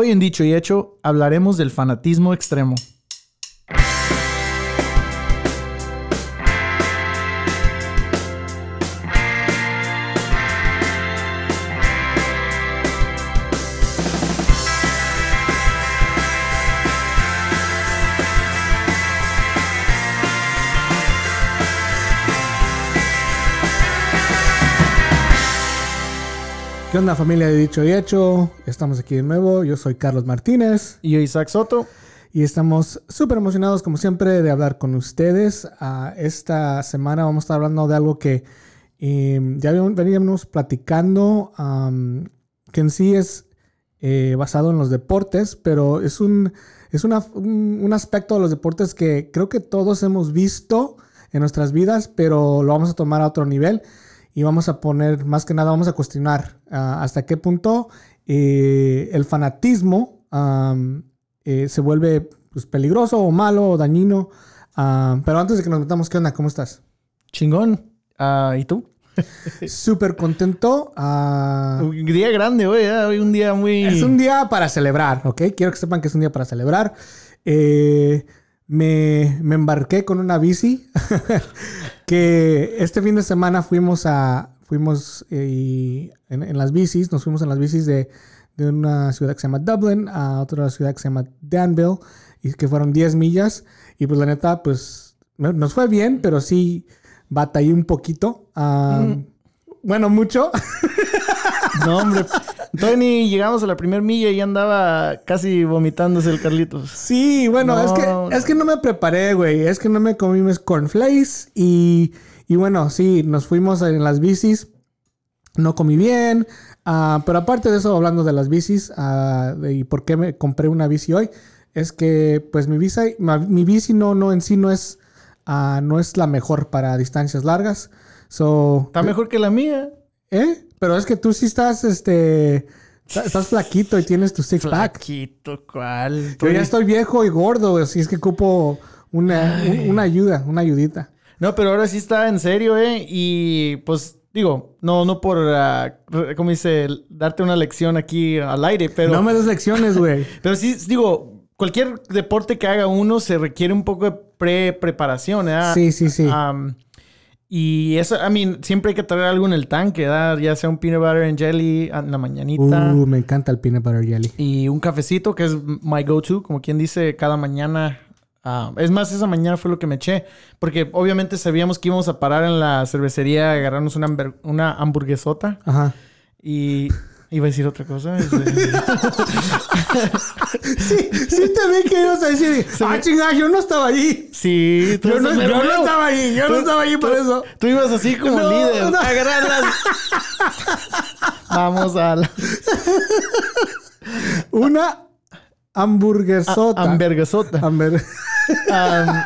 Hoy en Dicho y Hecho hablaremos del fanatismo extremo. ¿Qué onda familia de Dicho y Hecho? Estamos aquí de nuevo. Yo soy Carlos Martínez Y yo, Isaac Soto. y estamos súper emocionados como siempre de hablar con ustedes. Ah, esta semana vamos a estar hablando de algo que eh, ya veníamos platicando, que en sí es eh, basado en los deportes, pero es, un, es una- un, un aspecto de los deportes que creo que todos hemos visto en nuestras vidas, pero lo vamos a tomar a otro nivel y vamos a poner, más que nada, vamos a cuestionar ah, hasta qué punto eh, el fanatismo eh, se vuelve pues, peligroso o malo o dañino. Pero antes de que nos metamos, ¿qué onda? ¿Cómo estás? Chingón. Ah, ¿Y tú? Súper contento. ah, Un día grande hoy, ¿eh? Hoy un día muy... Es un día para celebrar, ¿ok? Quiero que sepan que es un día para celebrar. Eh, me, me embarqué con una bici que este fin de semana fuimos a fuimos eh, y en, en las bicis, nos fuimos en las bicis de, de una ciudad que se llama Dublin a otra ciudad que se llama Danville y que fueron 10 millas y pues la neta pues no- nos fue bien, pero sí batallé un poquito. ah, Bueno, mucho. No, hombre. Ni llegamos a la primer milla y andaba casi vomitándose el Carlitos. Sí, bueno, No, es, que, no. es que no me preparé, güey. Es que no me comí mis cornflakes. Y, y bueno, sí, nos fuimos en las bicis. No comí bien. ah, pero aparte de eso, hablando de las bicis ah, y por qué me compré una bici hoy, es que pues mi mi bici no, no en sí no es, ah, no es la mejor para distancias largas. So, Está mejor que la mía. ¿eh? Pero es que tú sí estás, este, estás flaquito y tienes tu six pack. Flaquito, ¿cuál? Yo ya estoy viejo y gordo, así es que ocupo una, un- una ayuda, una ayudita. No, pero ahora sí está en serio, ¿eh? Y pues digo, no, no por, ah, re- ¿cómo dice? Darte una lección aquí al aire, pero... no me des lecciones, güey. Pero sí, digo, cualquier deporte que haga uno se requiere un poco de pre-preparación, ¿verdad? Sí, sí, sí. Am, y eso, I mean, siempre hay que traer algo en el tanque, ¿verdad? Ya sea un peanut butter and jelly en la mañanita. Uh, me encanta el peanut butter jelly. Y un cafecito, que es my go-to, como quien dice, cada mañana. Ah, es más, esa mañana fue lo que me eché. Porque obviamente sabíamos que íbamos a parar en la cervecería a agarrarnos una, una hamburguesota. Ajá. Y iba a decir otra cosa. este, Sí, sí te vi que ibas a decir, ah, chingada, yo no estaba allí. sí, tú Yo no, yo no estaba allí, yo no estaba allí por tú- eso. Tú ibas así como No, líder. no. Agarrarlas. Vamos a la Una hamburguesota. hamburguesota. Hamburg- Am,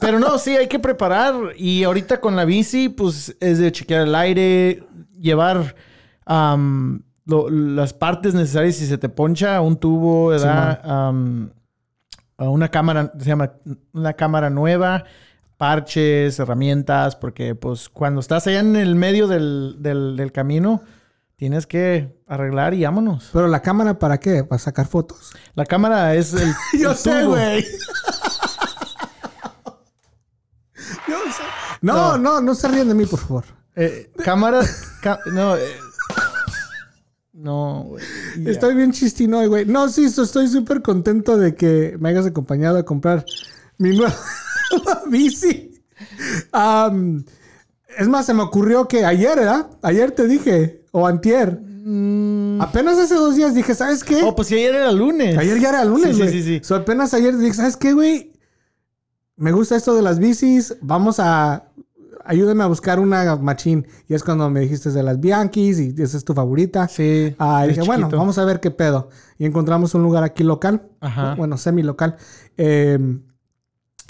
pero no, sí, hay que preparar. Y ahorita con la bici, pues es de chequear el aire, llevar lo- las partes necesarias si se te poncha un tubo. Am, a una cámara, se llama una cámara nueva, parches, herramientas, porque pues cuando estás allá en el medio del, del- del camino, tienes que arreglar y vámonos. Pero la cámara, ¿para qué? ¿Para sacar fotos? La cámara es el. Yo el sé, güey. Yo sé. No, no, no se ríen de mí, por favor. Eh, cámara. no, eh, no, güey. Estoy bien chistino hoy, güey. No, sí, estoy súper contento de que me hayas acompañado a comprar mi nueva bici. Es más, se me ocurrió que ayer, ¿verdad? Ayer te dije, o antier. Apenas hace dos días dije, ¿sabes qué? Mm. Oh, pues si ayer era lunes. Ayer ya era lunes, Sí, sí, güey. sí, sí. So, apenas ayer dije, ¿sabes qué, güey? Me gusta esto de las bicis. Vamos a... Ayúdame a buscar una machín. Y es cuando me dijiste de las Bianchis y esa es tu favorita. Sí. Ah, y dije, bueno, vamos a ver qué pedo. Y encontramos un lugar aquí local. Ajá. Bueno, semi local. eh,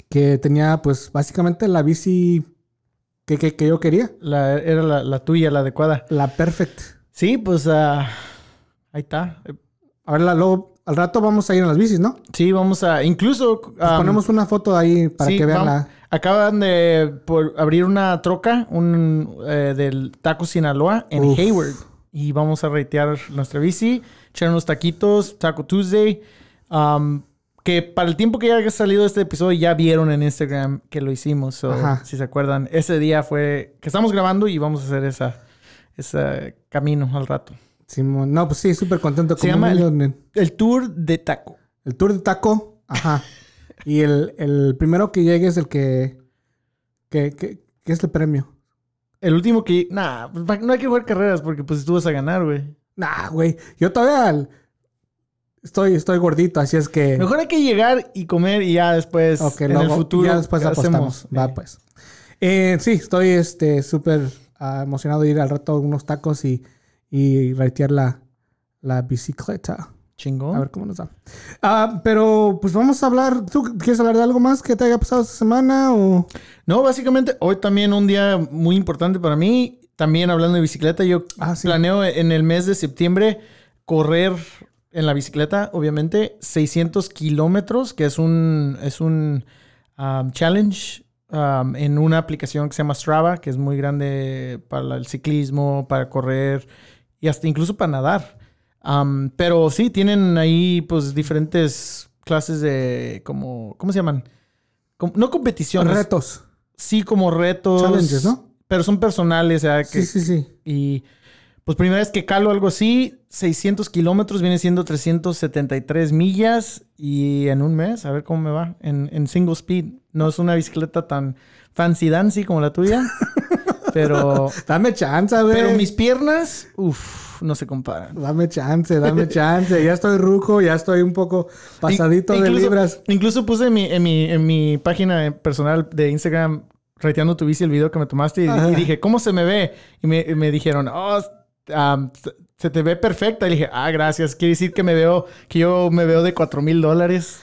que tenía, pues, básicamente la bici que, que- que yo quería. La, era la, la tuya, la adecuada. La perfect. Sí, pues ah, ahí está. Ahora, luego, al rato vamos a ir en las bicis, ¿no? Sí, vamos a. Incluso. Pues am, ponemos una foto ahí para sí, que vean la... Acaban de por abrir una troca un, eh, del Taco Sinaloa en Uf. Hayward. y vamos a reitear nuestra bici, echar unos taquitos, Taco Tuesday. Um, que para el tiempo que ya ha salido este episodio ya vieron en Instagram que lo hicimos. So, si se acuerdan, ese día fue que estamos grabando y vamos a hacer esa, ese camino al rato. Simón. No, pues sí, súper contento. Se llama nen. El tour de taco. El tour de taco. Ajá. y el, el primero que llegue es el que, que, que, que es el premio. El último que... Nah, no hay que jugar carreras porque pues tú vas a ganar, güey. Nah, güey. Yo todavía al- estoy, estoy gordito, así es que. Mejor hay que llegar y comer y ya después Ok, en luego, el futuro Ya después apostamos. hacemos. Va, Eh, pues. Eh, sí, estoy este súper ah, emocionado de ir al rato a unos tacos y, y la, la bicicleta. Chingón. A ver cómo nos da. Ah, pero pues vamos a hablar. ¿Tú quieres hablar de algo más que te haya pasado esta semana? O... No, básicamente hoy también un día muy importante para mí. También hablando de bicicleta, yo Ah, sí. planeo en el mes de septiembre correr en la bicicleta, obviamente, 600 kilómetros, que es un, es un um, challenge um, en una aplicación que se llama Strava, que es muy grande para el ciclismo, para correr y hasta incluso para nadar. Um, pero sí, tienen ahí pues diferentes clases de, como, ¿cómo se llaman? No competiciones. Retos. Sí, como retos. Challenges, ¿no? Pero son personales, o sea, que, Sí, sí, sí. y pues primera vez que calo algo así, 600 kilómetros, viene siendo 373 millas y en un mes, a ver cómo me va, en, en single speed. No es una bicicleta tan fancy dancy como la tuya, pero, Dame chance, güey. pero mis piernas, uff, no se comparan. Dame chance, dame chance. Ya estoy ruco, ya estoy un poco pasadito In- de libras. Incluso puse en mi, en mi, en mi página personal de Instagram, reteando tu bici, el video que me tomaste, y, dije, ¿cómo se me ve? Y me, y me dijeron, oh, um, se- te ve perfecta. Y dije, ah, gracias. Quiere decir que me veo, que yo me veo de 4 mil dólares.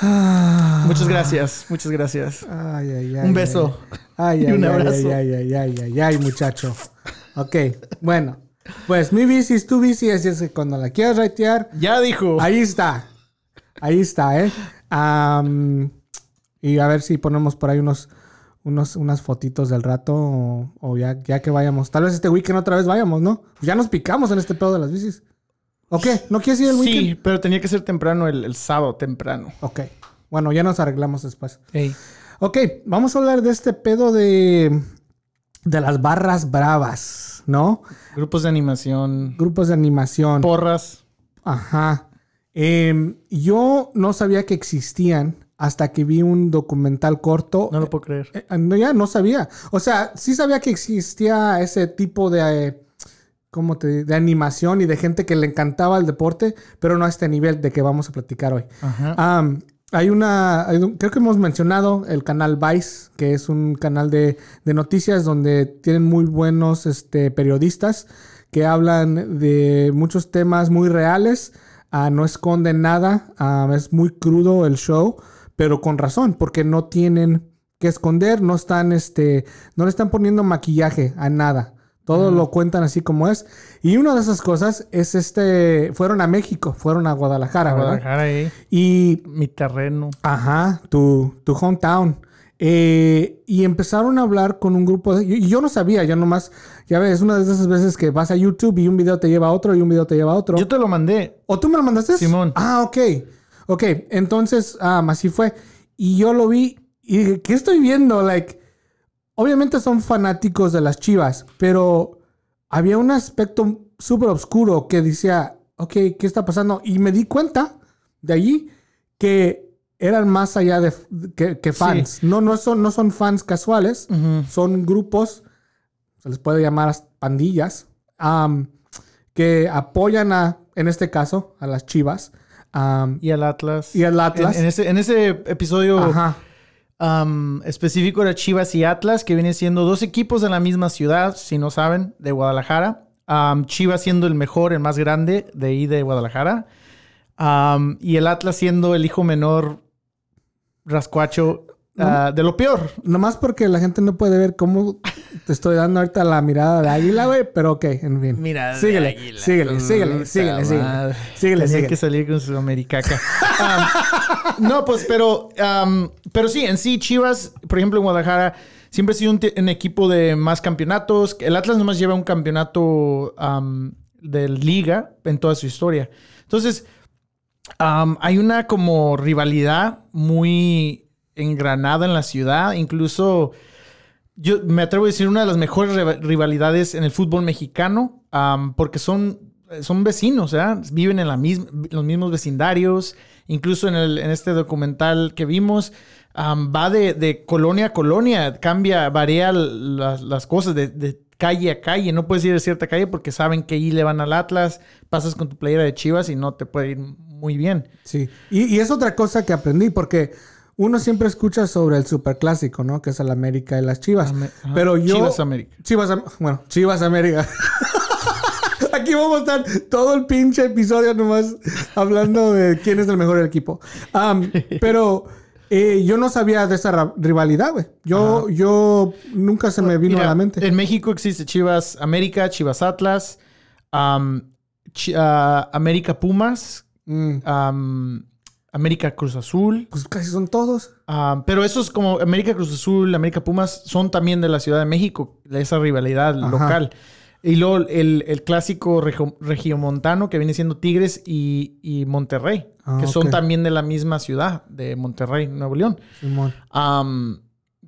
Ah. Muchas gracias, muchas gracias. Ay, ay, ay. Un beso. Ay, y ay, un ay, abrazo. Ay, ay, ay, ay, ay, muchacho. Ok, bueno. Pues mi bici es tu bici, así es que cuando la quieras raitear, Ya dijo. ahí está. Ahí está, ¿eh? Y a ver si ponemos por ahí unos, unos, unas fotitos del rato o, o ya, ya que vayamos. Tal vez este weekend otra vez vayamos, ¿no? Ya nos picamos en este pedo de las bicis. ¿O qué? ¿No quieres ir el sí, weekend? pero tenía que ser temprano, el, el sábado temprano. Ok. Bueno, ya nos arreglamos después. Ey. Ok, vamos a hablar de este pedo de, de las barras bravas, ¿no? Grupos de animación, Grupos de animación. porras. Ajá. Em, yo no sabía que existían hasta que vi un documental corto. No lo puedo creer. Eh, eh, no, ya no sabía. O sea, sí sabía que existía ese tipo de, eh, ¿cómo te de animación y de gente que le encantaba el deporte, pero no a este nivel de que vamos a platicar hoy. Ajá. Hay una, hay un- creo que hemos mencionado el canal Vice, que es un canal de, de noticias donde tienen muy buenos este, periodistas que hablan de muchos temas muy reales, ah, no esconden nada, es muy crudo el show, pero con razón, porque no tienen que esconder, no están, este, no le están poniendo maquillaje a nada. Todo lo cuentan así como es. Y una de esas cosas es este, fueron a México, fueron a Guadalajara, ¿verdad? Guadalajara ahí. Y, Mi terreno. ajá, tu, tu hometown. Eh, y empezaron a hablar con un grupo de... Y yo no sabía, yo nomás... Ya ves, es una de esas veces que vas a YouTube y un video te lleva a otro y un video te lleva a otro. Yo te lo mandé. ¿O tú me lo mandaste? Simón. Ah, ok. Ok, entonces, ah, así fue. Y yo lo vi y dije, ¿qué estoy viendo? Like, obviamente son fanáticos de las chivas, pero había un aspecto súper oscuro que decía, ok, ¿qué está pasando? Y me di cuenta de allí que eran más allá de que, que fans. No, no, son, no son fans casuales, son grupos, se les puede llamar pandillas, que apoyan a, en este caso, a las chivas. Y al Atlas. Y al Atlas. En, en ese, en ese episodio ajá. Específico era Chivas y Atlas, que vienen siendo dos equipos de la misma ciudad, si no saben, de Guadalajara. Chivas siendo el mejor, el más grande de ahí de Guadalajara. Y el Atlas siendo el hijo menor rascuacho ah, de lo peor. Nomás porque la gente no puede ver cómo te estoy dando ahorita la mirada de águila, güey, pero ok, en fin. Mira, síguele, síguele, síguele, síguele, síguele. Síguele, síguele. que salir con su americaca. Am, no, pues, pero, pero sí, en sí, Chivas, por ejemplo, en Guadalajara, siempre ha sido un, equipo de más campeonatos. El Atlas nomás lleva un campeonato am, de liga en toda su historia. Entonces, hay una como rivalidad muy engranada en la ciudad. Incluso, yo me atrevo a decir una de las mejores riva- rivalidades en el fútbol mexicano, porque son, son vecinos, ¿verdad? Viven en la misma, los mismos vecindarios. Incluso en, el, en este documental que vimos, va de, de colonia a colonia, cambia, varía las, las cosas de, de calle a calle. No puedes ir a cierta calle porque saben que ahí le van al Atlas, pasas con tu playera de Chivas y no te puede ir muy bien. Sí. Y, y es otra cosa que aprendí, porque uno siempre escucha sobre el superclásico, ¿no? Que es el América y las Chivas. Pero yo. Chivas América. Chivas, Am- bueno, Chivas América. Aquí vamos a estar todo el pinche episodio nomás hablando de quién es el mejor equipo. Pero eh, yo no sabía de esa rivalidad, güey. Yo, yo nunca se me vino Mira, a la mente. En México existe Chivas América, Chivas Atlas, ah, América Pumas, Mm, América Cruz Azul. pues casi son todos. am, pero esos como América Cruz Azul, América Pumas son también de la Ciudad de México, de esa rivalidad Ajá. local. Y luego el, el clásico regio- regiomontano que viene siendo Tigres y, y Monterrey, Ah, que son también de la misma ciudad, de Monterrey, Nuevo León. Simón.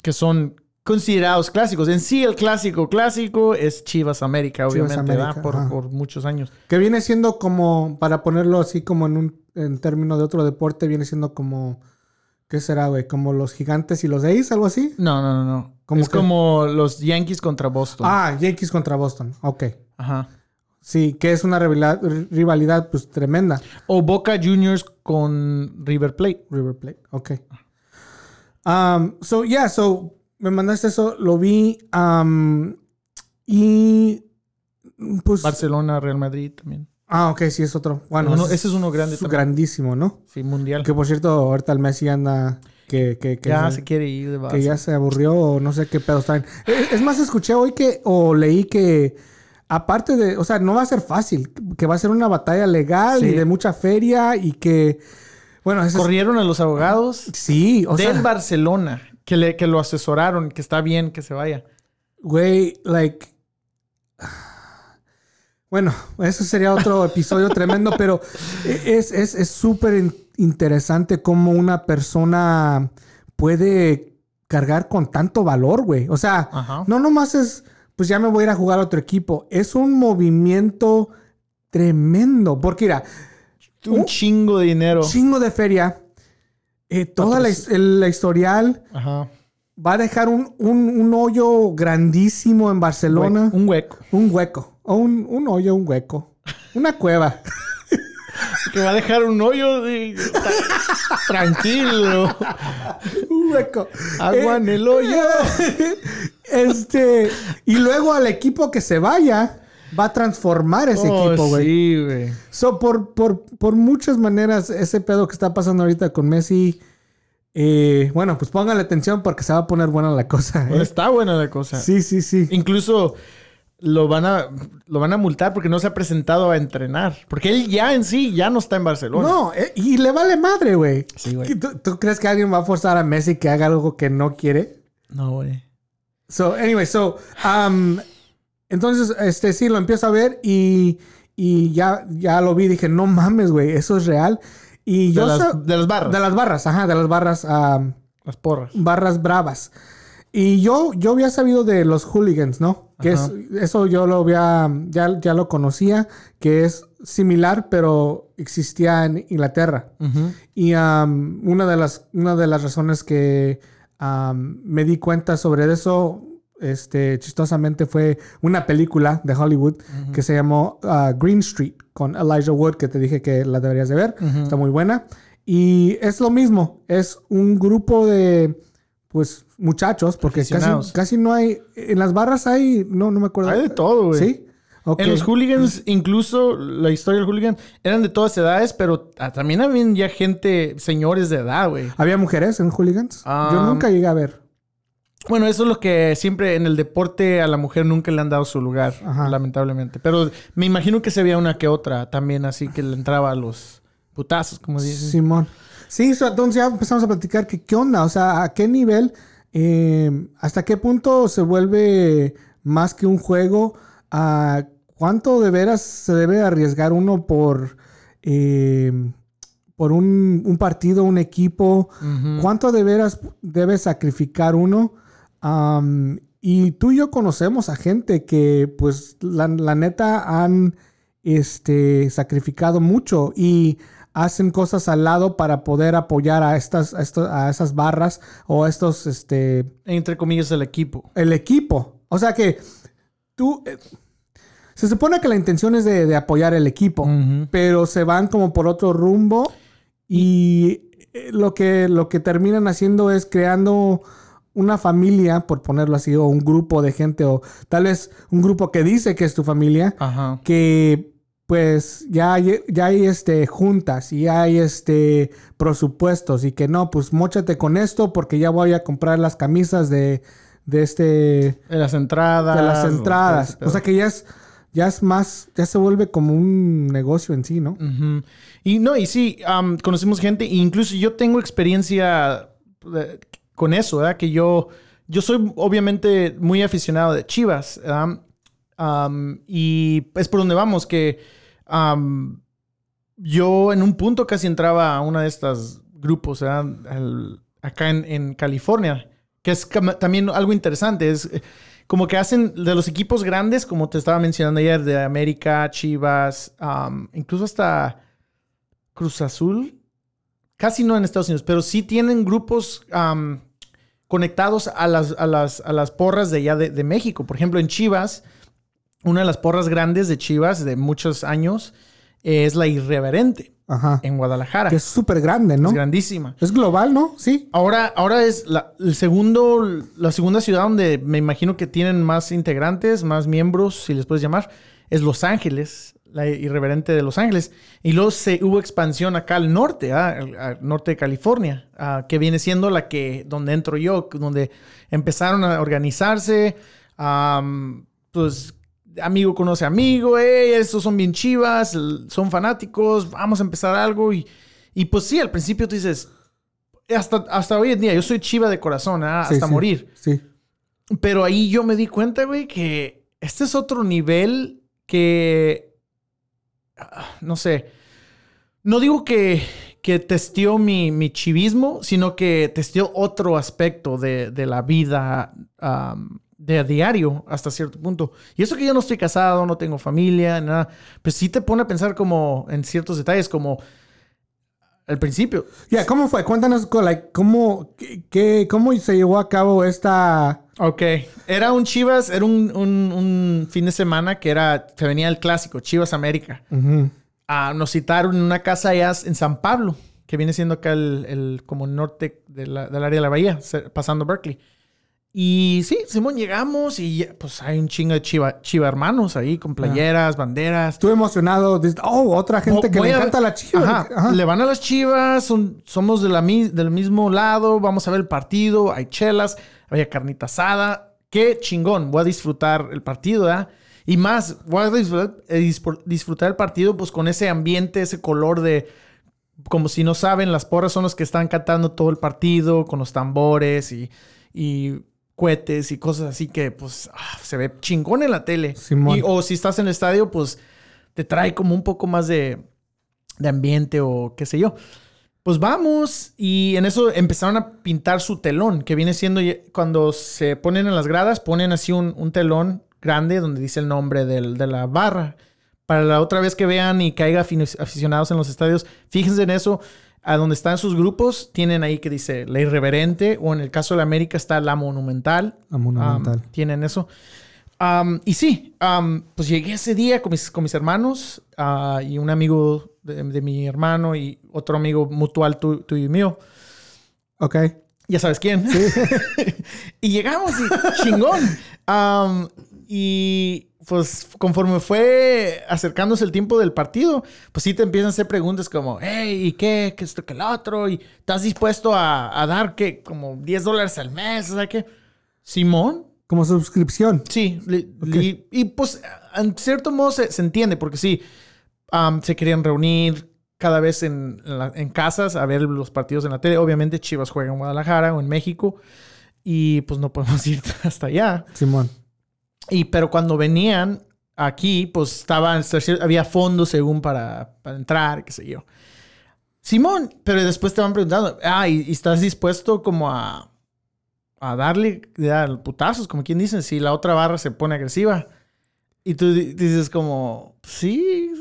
que son considerados clásicos. En sí, el clásico clásico es Chivas América, Chivas obviamente, por, por muchos años. Que viene siendo como, para ponerlo así como en un en término de otro deporte, viene siendo como, ¿qué será, güey? Como los gigantes y los A's, algo así. No, no, no, no. ¿Cómo es como los Yankees contra Boston. Ah, Yankees contra Boston. Ok. Ajá. Sí, que es una rivalidad, rivalidad pues tremenda. O Boca Juniors con River Plate. River Plate. Ok. Um, so, yeah, so me mandaste eso, lo vi. um, y pues. Barcelona, Real Madrid también. Ah, ok, sí, es otro. Bueno, Uno- ese es uno grande es grandísimo, ¿no? Sí, mundial. Que por cierto, ahorita el Messi anda. Que, que, que ya se- se quiere ir de que base. ya se aburrió o no sé qué pedo está en. Es es más, escuché hoy que, o leí que, aparte de, o sea, no va a ser fácil, que va a ser una batalla legal Sí. y de mucha feria y que, bueno, es- Corrieron a los abogados sí, o del sea, Barcelona que, le, que lo asesoraron, que está bien que se vaya. güey, like, bueno, eso sería otro episodio tremendo, pero es es es súper in- interesante cómo una persona puede cargar con tanto valor, güey. O sea, Ajá. No nomás es, pues ya me voy a ir a jugar a otro equipo. Es un movimiento tremendo. Porque mira, Un chingo de dinero. chingo de feria. Eh, toda la, el- la historial Ajá. va a dejar un, un- un hoyo grandísimo en Barcelona. Un hueco. Un hueco. O un, un hoyo, un hueco. Una cueva. Que va a dejar un hoyo de... Tranquilo. un hueco. Agua Eh, en el hoyo. Este. Y luego al equipo que se vaya, va a transformar ese Oh, equipo, güey. Sí, güey. So, por, por, por muchas maneras, ese pedo que está pasando ahorita con Messi, eh, bueno, pues póngale atención porque se va a poner buena la cosa. ¿eh? Está buena la cosa. Sí, sí, sí. Incluso lo van a lo van a multar porque no se ha presentado a entrenar. Porque él ya en sí ya no está en Barcelona. No, eh, y le vale madre, güey. Sí, güey. ¿Tú, tú crees que alguien va a forzar a Messi que haga algo que no quiere? No, güey. So, anyway, so, um, entonces, este, sí, lo empiezo a ver y, y ya, ya lo vi. Dije, no mames, güey, eso es real. Y De yo las, sa- de las barras. de las barras, ajá, de las barras, um, las porras. barras bravas. Y yo, yo había sabido de los hooligans, ¿no? Que es, eso yo lo había, ya, ya lo conocía, que es similar, pero existía en Inglaterra. Y um, una, de las, una de las razones que um, me di cuenta sobre eso, este, chistosamente, fue una película de Hollywood que se llamó uh, Green Street con Elijah Wood, que te dije que la deberías de ver. Está muy buena. Y es lo mismo, es un grupo de, pues, muchachos, porque casi, casi no hay, en las barras hay, no, no me acuerdo. Hay de todo, güey. ¿Sí? En los hooligans, incluso la historia del hooligan, eran de todas edades, pero ah, también habían ya gente, señores de edad, güey. ¿Había mujeres en hooligans? Yo Ah, nunca llegué a ver. Bueno, eso es lo que siempre en el deporte a la mujer nunca le han dado su lugar, Ajá. lamentablemente. Pero me imagino que se veía una que otra también, así que le entraba a los putazos, como dicen. Simón. Sí, entonces ya empezamos a platicar que qué onda, o sea, a qué nivel, eh, hasta qué punto se vuelve más que un juego, a ¿cuánto de veras se debe arriesgar uno por, eh, por un, un partido, un equipo? ¿Cuánto de veras debe sacrificar uno? Y tú y yo conocemos a gente que, pues, la, la neta han este, sacrificado mucho y hacen cosas al lado para poder apoyar a estas, a, esas barras o a estos, este, Entre comillas, el equipo. el equipo. O sea que tú... eh, se supone que la intención es de, de apoyar el equipo, pero se van como por otro rumbo y eh, lo que, lo que terminan haciendo es creando una familia, por ponerlo así, o un grupo de gente, o tal vez un grupo que dice que es tu familia, Ajá. que pues ya hay, ya hay este, juntas y ya hay este, presupuestos y que no, pues móchate con esto porque ya voy a comprar las camisas de, de este De las entradas. de las entradas. O sea que ya es, ya es más, ya se vuelve como un negocio en sí, ¿no? Y no, y sí, am, conocemos gente, e incluso yo tengo experiencia con eso, ¿verdad? Que yo, yo soy obviamente muy aficionado de Chivas, ¿verdad? Y es por donde vamos, que yo en un punto casi entraba a una de estas grupos, acá en, California, que es también algo interesante, es eh, como que hacen de los equipos grandes, como te estaba mencionando ayer, de América, Chivas, incluso hasta Cruz Azul, casi no en Estados Unidos, pero sí tienen grupos conectados a las, a, las, a las porras de allá de, de México. Por ejemplo, en Chivas, una de las porras grandes de Chivas de muchos años es la Irreverente Ajá. en Guadalajara. Que es súper grande, ¿no? Es grandísima. Es global, ¿no? Sí. Ahora, ahora es la, el segundo, la segunda ciudad donde me imagino que tienen más integrantes, más miembros, si les puedes llamar, es Los Ángeles, la irreverente de Los Ángeles. Y luego se, hubo expansión acá al norte, ¿ah? al, al norte de California, ah, que viene siendo la que, donde entro yo, donde empezaron a organizarse, am, pues amigo conoce amigo, hey, estos son bien chivas, son fanáticos, vamos a empezar algo. Y, y pues sí, al principio tú dices, hasta, hasta hoy en día, yo soy chiva de corazón, ¿ah? Hasta sí. morir. Sí. Pero ahí yo me di cuenta, güey, que este es otro nivel que, no sé, no digo que, que testeó mi, mi chivismo, sino que testeó otro aspecto de, de la vida de a diario hasta cierto punto. Y eso que yo no estoy casado, no tengo familia, nada, pues sí te pone a pensar como en ciertos detalles, como al principio. Ya, ¿cómo fue? Cuéntanos, like, ¿cómo, qué, qué- ¿cómo se llevó a cabo esta... Ok, era un Chivas, era un, un- un fin de semana que era, se venía el clásico, Chivas América. Ujú. Ah, nos citaron en una casa allá en San Pablo, que viene siendo acá el, el como norte de la- del área de la bahía, pasando Berkeley. Y sí, Simón, llegamos y pues hay un chingo de chiva, chiva hermanos ahí con playeras, banderas. Estuve emocionado. Oh, otra gente que le a- encanta la chiva. Ajá, Ajá. Le van a las chivas, son- somos de la, del mismo lado, vamos a ver el partido, hay chelas, había carnita asada. Qué chingón, voy a disfrutar el partido, ¿verdad? Y más, voy a disfrutar, eh, disfrutar el partido pues con ese ambiente, ese color de... Como si no saben, las porras son los que están cantando todo el partido con los tambores y, y cohetes y cosas así que pues ah, se ve chingón en la tele. Simón. Y- o si estás en el estadio, pues te trae como un poco más de, de ambiente o qué sé yo. Pues vamos y en eso empezaron a pintar su telón, que viene siendo cuando se ponen en las gradas, ponen así un, un telón grande donde dice el nombre del- de la barra. Para la otra vez que vean y afin- aficionados en los estadios, fíjense en eso. A donde están sus grupos, tienen ahí que dice la irreverente, o en el caso de la América está la monumental. La Monumental. Tienen eso. Y sí, am, pues llegué ese día con mis, con mis hermanos ah, y un amigo de, de mi hermano y otro amigo mutual tu- tuyo y mío. Ok. Ya sabes quién. y llegamos y chingón. Y pues conforme fue acercándose el tiempo del partido, pues sí te empiezan a hacer preguntas como, hey, ¿y qué? ¿Qué esto, qué el otro? ¿Y estás dispuesto a, a dar qué? Como 10 dólares al mes, o sea qué? Simón, Como suscripción. Sí, li- li- y pues en cierto modo se, se entiende, porque sí, am, se querían reunir cada vez en, en la- en casas a ver los partidos en la tele. Obviamente Chivas juega en Guadalajara o en México y pues no podemos ir hasta allá. Simón. Y pero cuando venían, aquí, pues estaba, había fondos según para, para entrar, qué sé yo. Simón, pero después te van preguntando, ah, ¿y, estás dispuesto como a, a darle a putazos, como quien dice, si la otra barra se pone agresiva? Y tú dices como, sí,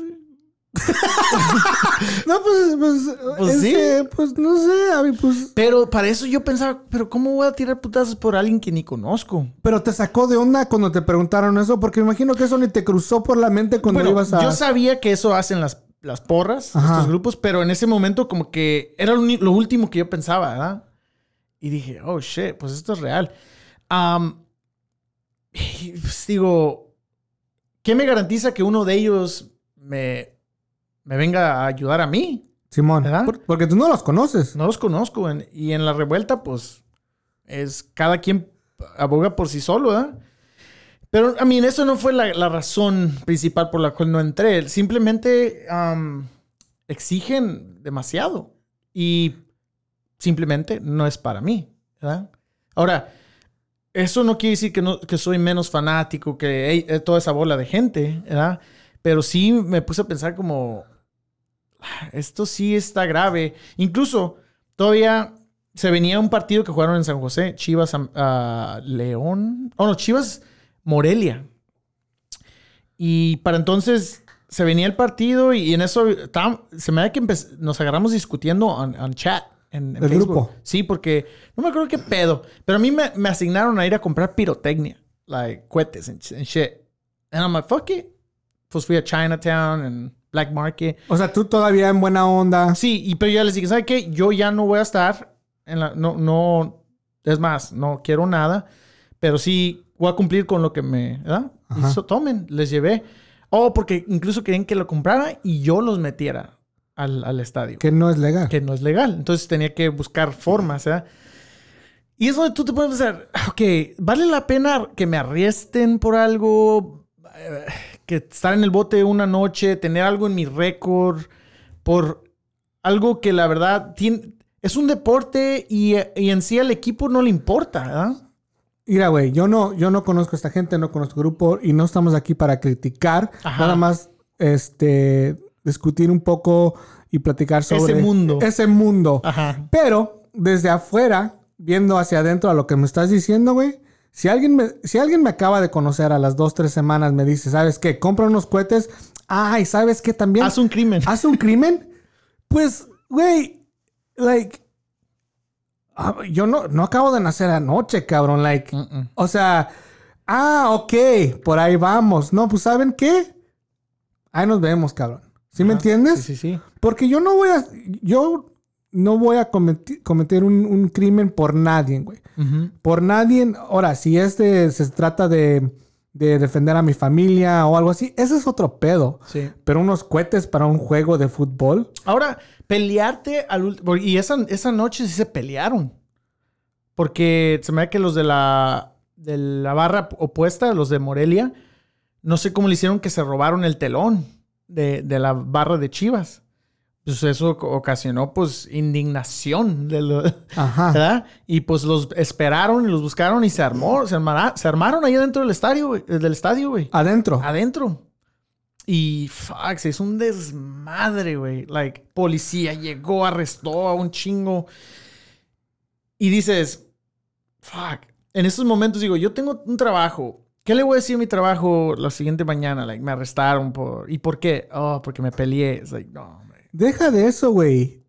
no, pues, pues, pues sí. pues no sé, pues. Pero para eso yo pensaba, pero ¿cómo voy a tirar putazos por alguien que ni conozco? Pero te sacó de onda cuando te preguntaron eso, porque me imagino que eso ni te cruzó por la mente cuando ibas a. Yo sabía que eso hacen las, las porras, estos grupos, pero en ese momento, como que era lo, último que yo pensaba, ¿verdad? Y dije, oh shit, pues esto es real. pues digo, ¿qué me garantiza que uno de ellos me me venga a ayudar a mí. Simón, ¿verdad? porque tú no los conoces. No los conozco. y en la revuelta, pues, es cada quien aboga por sí solo, ¿verdad? Pero, a mí, eso no fue la, razón principal por la cual no entré. Simplemente exigen demasiado. Y simplemente no es para mí, ¿verdad? Ahora, eso no quiere decir que, no, que soy menos fanático que toda esa bola de gente, ¿verdad? Pero sí me puse a pensar como, esto sí está grave. Incluso todavía se venía un partido que jugaron en San José, Chivas uh, León, oh no, Chivas Morelia. Y para entonces se venía el partido y, en eso se me da que nos agarramos discutiendo en, chat. En, el grupo. Sí, porque no me acuerdo qué pedo, pero a mí me, me asignaron a ir a comprar pirotecnia, like cohetes and, shit. And I'm like, fuck it. Pues fui a Chinatown and Black Market. O sea, tú todavía en buena onda. Sí, y pero ya les dije, ¿sabe qué? Yo ya no voy a estar en la... No, no... Es más, no quiero nada. Pero sí voy a cumplir con lo que me... ¿Verdad? Y eso, tomen, les llevé. Oh, porque incluso querían que lo comprara y yo los metiera al, al, estadio. Que no es legal. Que no es legal. Entonces tenía que buscar formas, ¿verdad? Y es donde tú te puedes pensar, ok, ¿vale la pena que me arresten por algo? Que estar en el bote una noche, tener algo en mi récord, por algo que la verdad tiene, es un deporte y, en sí al equipo no le importa, ¿verdad? Mira, güey, yo no, yo no conozco a esta gente, no conozco grupo y no estamos aquí para criticar, nada más este, discutir un poco y platicar sobre ese mundo. Ese mundo. Pero desde afuera, viendo hacia adentro a lo que me estás diciendo, güey, si alguien, me, si alguien me acaba de conocer a las dos, tres semanas, me dice, ¿sabes qué? Compra unos cohetes. Ay, ¿sabes qué también? Haz un crimen. Haz un crimen. Pues, güey, like, ah, yo no, no acabo de nacer anoche, cabrón. Like, o sea, ah, ok, por ahí vamos. No, pues, ¿saben qué? Ahí nos vemos, cabrón. ¿Sí me entiendes? Sí, sí, sí. Porque yo no voy a, yo no voy a cometer, un, crimen por nadie, güey. Por nadie. Ahora, si este se trata de, defender a mi familia o algo así, ese es otro pedo. Sí. Pero unos cohetes para un juego de fútbol. Ahora, pelearte al último. Y esa, esa noche sí se pelearon. Porque se me da que los de la, de la barra opuesta, los de Morelia, no sé cómo le hicieron que se robaron el telón de, de la barra de Chivas pues eso ocasionó pues indignación de lo, Ajá. ¿verdad? Y pues los esperaron y los buscaron y se armó, se, se armaron ahí adentro del estadio, güey, del estadio, güey. Adentro. Adentro. Y fuck, es un desmadre, güey. Like, policía llegó, arrestó a un chingo. Y dices, fuck. En esos momentos digo, yo tengo un trabajo. ¿Qué le voy a decir a mi trabajo la siguiente mañana? Like, me arrestaron por... ¿Y por qué? Oh, porque me peleé. Es like, no, Deja de eso, güey.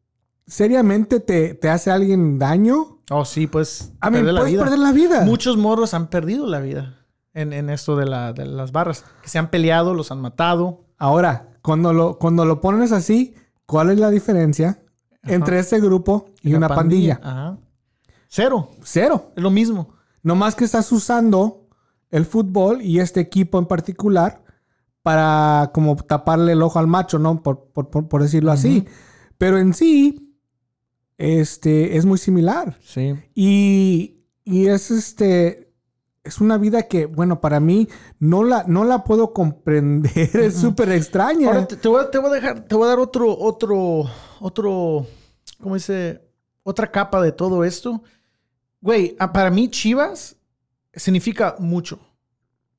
¿Seriamente te, te, hace alguien daño? Oh, sí, pues. A mí, puedes perder la vida. Muchos morros han perdido la vida en, en esto de, la, de, las barras. Que se han peleado, los han matado. Ahora, cuando lo, cuando lo pones así, ¿cuál es la diferencia entre ese grupo y una, pandilla? Ajá. Cero. Cero. Es lo mismo. No más que estás usando el fútbol y este equipo en particular para como taparle el ojo al macho, ¿no? Por, decirlo así. Pero en sí, este, es muy similar. Sí. Y, es este, es una vida que, bueno, para mí no la, no la puedo comprender. Es súper extraña. Ahora te, voy a, dejar, te voy a dar otro, otro, otro, ¿cómo dice? Otra capa de todo esto. Güey, ah, para mí Chivas significa mucho.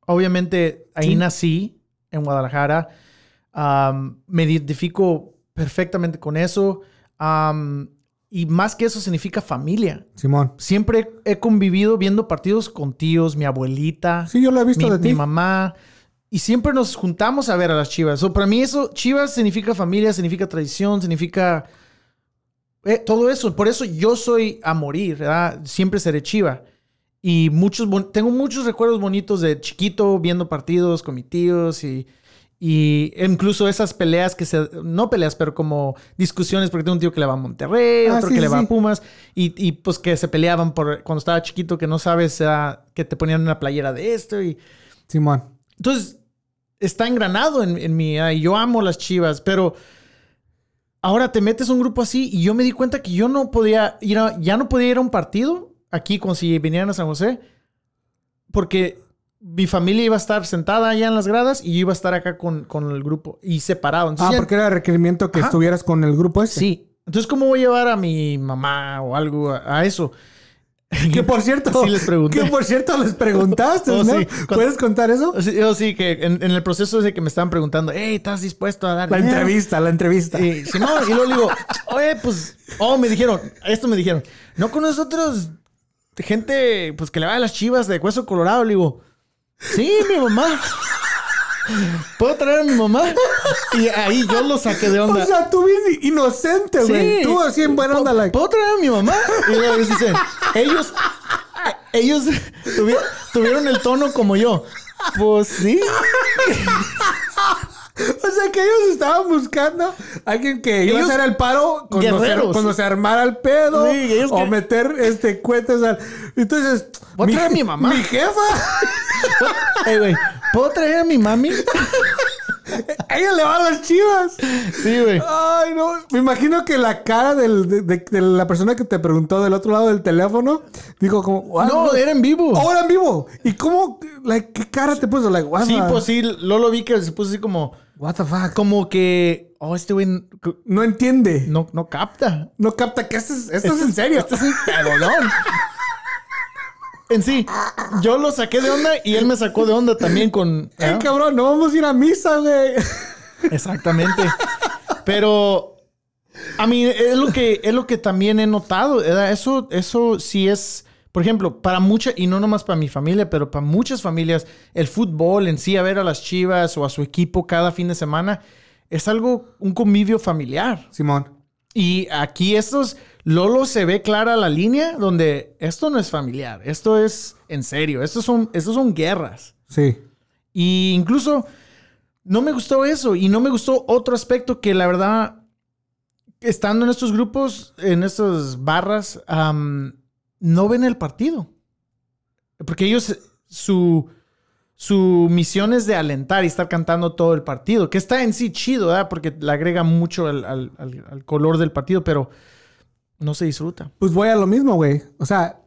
Obviamente ahí nací en Guadalajara. Me identifico perfectamente con eso. Y más que eso significa familia. Simón. Siempre he convivido viendo partidos con tíos, mi abuelita, Sí, yo lo he visto mi, de ti. mi mamá. Y siempre nos juntamos a ver a las chivas. So, para mí eso, chivas significa familia, significa tradición, significa eh, todo eso. Por eso yo soy a morir, ¿verdad? Siempre seré chiva. Y muchos, tengo muchos recuerdos bonitos de chiquito viendo partidos con mis tíos y, y incluso esas peleas que se, no peleas, pero como discusiones, porque tengo un tío que le va a Monterrey, Ah, otro sí, que le va a Pumas, y, y, pues que se peleaban por cuando estaba chiquito, que no sabes, ah, que te ponían una playera de esto y... Simón. Entonces, está engranado en, en mí. y yo amo las chivas, pero ahora te metes a un grupo así y yo me di cuenta que yo no podía ir a, ya no podía ir a un partido aquí con si vinieran a San José porque mi familia iba a estar sentada allá en las gradas y yo iba a estar acá con, con el grupo y separado. Ah, ya- porque era requerimiento que Ajá. estuvieras con el grupo ese. sí. Entonces, ¿cómo voy a llevar a mi mamá o algo a, a eso? Que por cierto, Sí les pregunté. que por cierto les preguntaste, Oh, ¿no? sí. ¿Puedes contar eso? Sí, Yo sí, que en, en el proceso de que me estaban preguntando, hey, ¿estás dispuesto a dar La dinero?" entrevista, la entrevista. Y, si no, y luego le digo, oye, pues, oh, me dijeron, esto me dijeron, no con nosotros, gente, pues que le va a las chivas de hueso colorado. Le digo, sí, mi mamá. ¿Puedo traer a mi mamá? Y ahí yo lo saqué de onda. O sea, tú bien inocente, güey. Sí. Tú así en buena onda, like. ¿Puedo traer a mi mamá? Y luego ellos dicen, ellos, ellos tuvi- tuvieron el tono como yo. Pues sí. Sea, que ellos estaban buscando a alguien que iba a Ellos- hacer el paro cuando se, Guerreros. cuando se armara el pedo. Sí, ellos o que- meter este cohetes al. Entonces. Voy a traer a mi mamá. Mi jefa. Ey, güey, ¿puedo traer a mi mami? ella le va a las chivas. Sí, güey. Ay, no. Me imagino que la cara del- de, de- de la persona que te preguntó del otro lado del teléfono dijo como. "What? No, era en vivo. Ahora en vivo. ¿Y cómo? Like, ¿Qué cara te puso? Like, Sí, pues sí, Lolo vi que se puso así como, what the fuck? como que, oh, este güey No entiende. No, no, no capta. capta que esto es, esto es en serio. Este es un pedolón. En sí, yo lo saqué de onda y él me sacó de onda también con... Ey, ¿ah? cabrón, no vamos a ir a misa, güey. Exactamente. Pero a mí es lo que es lo que también he notado. Eso eso sí es, por ejemplo, para mucha y no nomás para mi familia, pero para muchas familias el fútbol en sí a ver a las Chivas o a su equipo cada fin de semana es algo un convivio familiar. Simón. Y aquí estos Lolo se ve clara la línea donde esto no es familiar, esto es en serio, estos son estos son guerras. Sí. Y incluso no me gustó eso. Y no me gustó otro aspecto que la verdad, estando en estos grupos, en estas barras, am, no ven el partido. Porque ellos, su, su misión es de alentar y estar cantando todo el partido. Que está en sí chido, ¿verdad? Porque le agrega mucho al, al- color del partido, pero no se disfruta. Pues voy a lo mismo, güey. O sea,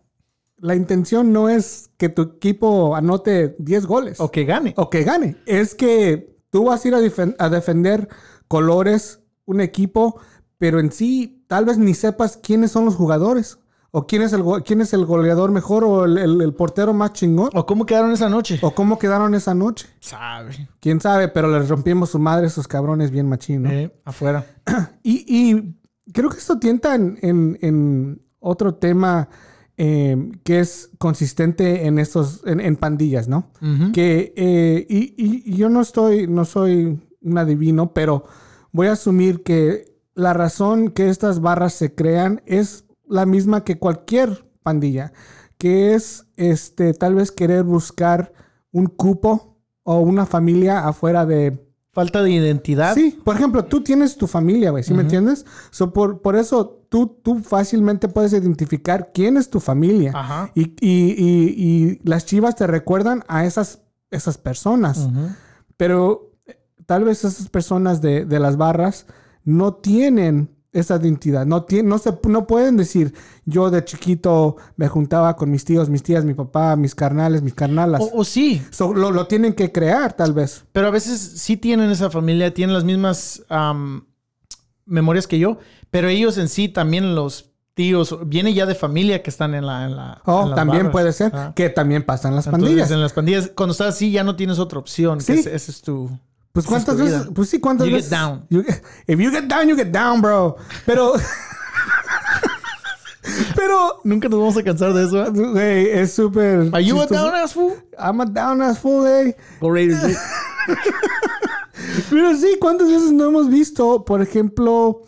la intención no es que tu equipo anote 10 goles O que gane. o que gane. Es que tú vas a ir a defender colores, un equipo, pero en sí tal vez ni sepas quiénes son los jugadores. O quién es el, quién es el goleador mejor o el, el- el portero más chingón. ¿O cómo quedaron esa noche? O cómo quedaron esa noche. Sabe. Quién sabe, pero les rompimos su madre a esos cabrones bien machín, ¿no? Eh, afuera. Y, y creo que esto tienta en, en- en otro tema eh, que es consistente en estos, en, en pandillas, ¿no? Que, eh, y, y- y yo no estoy, no soy un adivino, pero voy a asumir que la razón que estas barras se crean es la misma que cualquier pandilla, que es este, tal vez querer buscar un cupo o una familia afuera de, Falta de identidad. Sí, por ejemplo, tú tienes tu familia, güey, ¿sí me entiendes? So, por, por eso tú, tú fácilmente puedes identificar quién es tu familia. Ajá. Y, y- y- y las chivas te recuerdan a esas, esas personas. Pero eh, tal vez esas personas de, de las barras no tienen esa identidad. No, tien- no, se, no pueden decir, yo de chiquito me juntaba con mis tíos, mis tías, mi papá, mis carnales, mis carnalas. O, o sí, So, lo, lo tienen que crear, tal vez. pero a veces sí tienen esa familia, tienen las mismas am, memorias que yo, pero ellos en sí también los tíos, viene ya de familia que están en la... En la Oh, en las también barras. puede ser que también pasan las Entonces, pandillas. en las pandillas, cuando estás así ya no tienes otra opción. que Sí. ese, ese es tu... Pues cuántas veces, pues sí, cuántas You get veces. down. You get- if you get down, you get down, bro. Pero, pero, Nunca nos vamos a cansar de eso. ¿eh? güey, es súper. Are you a down ass fool? I'm a down ass fool, eh. Go Raiders. eh. Pero sí, ¿cuántas veces no hemos visto, por ejemplo,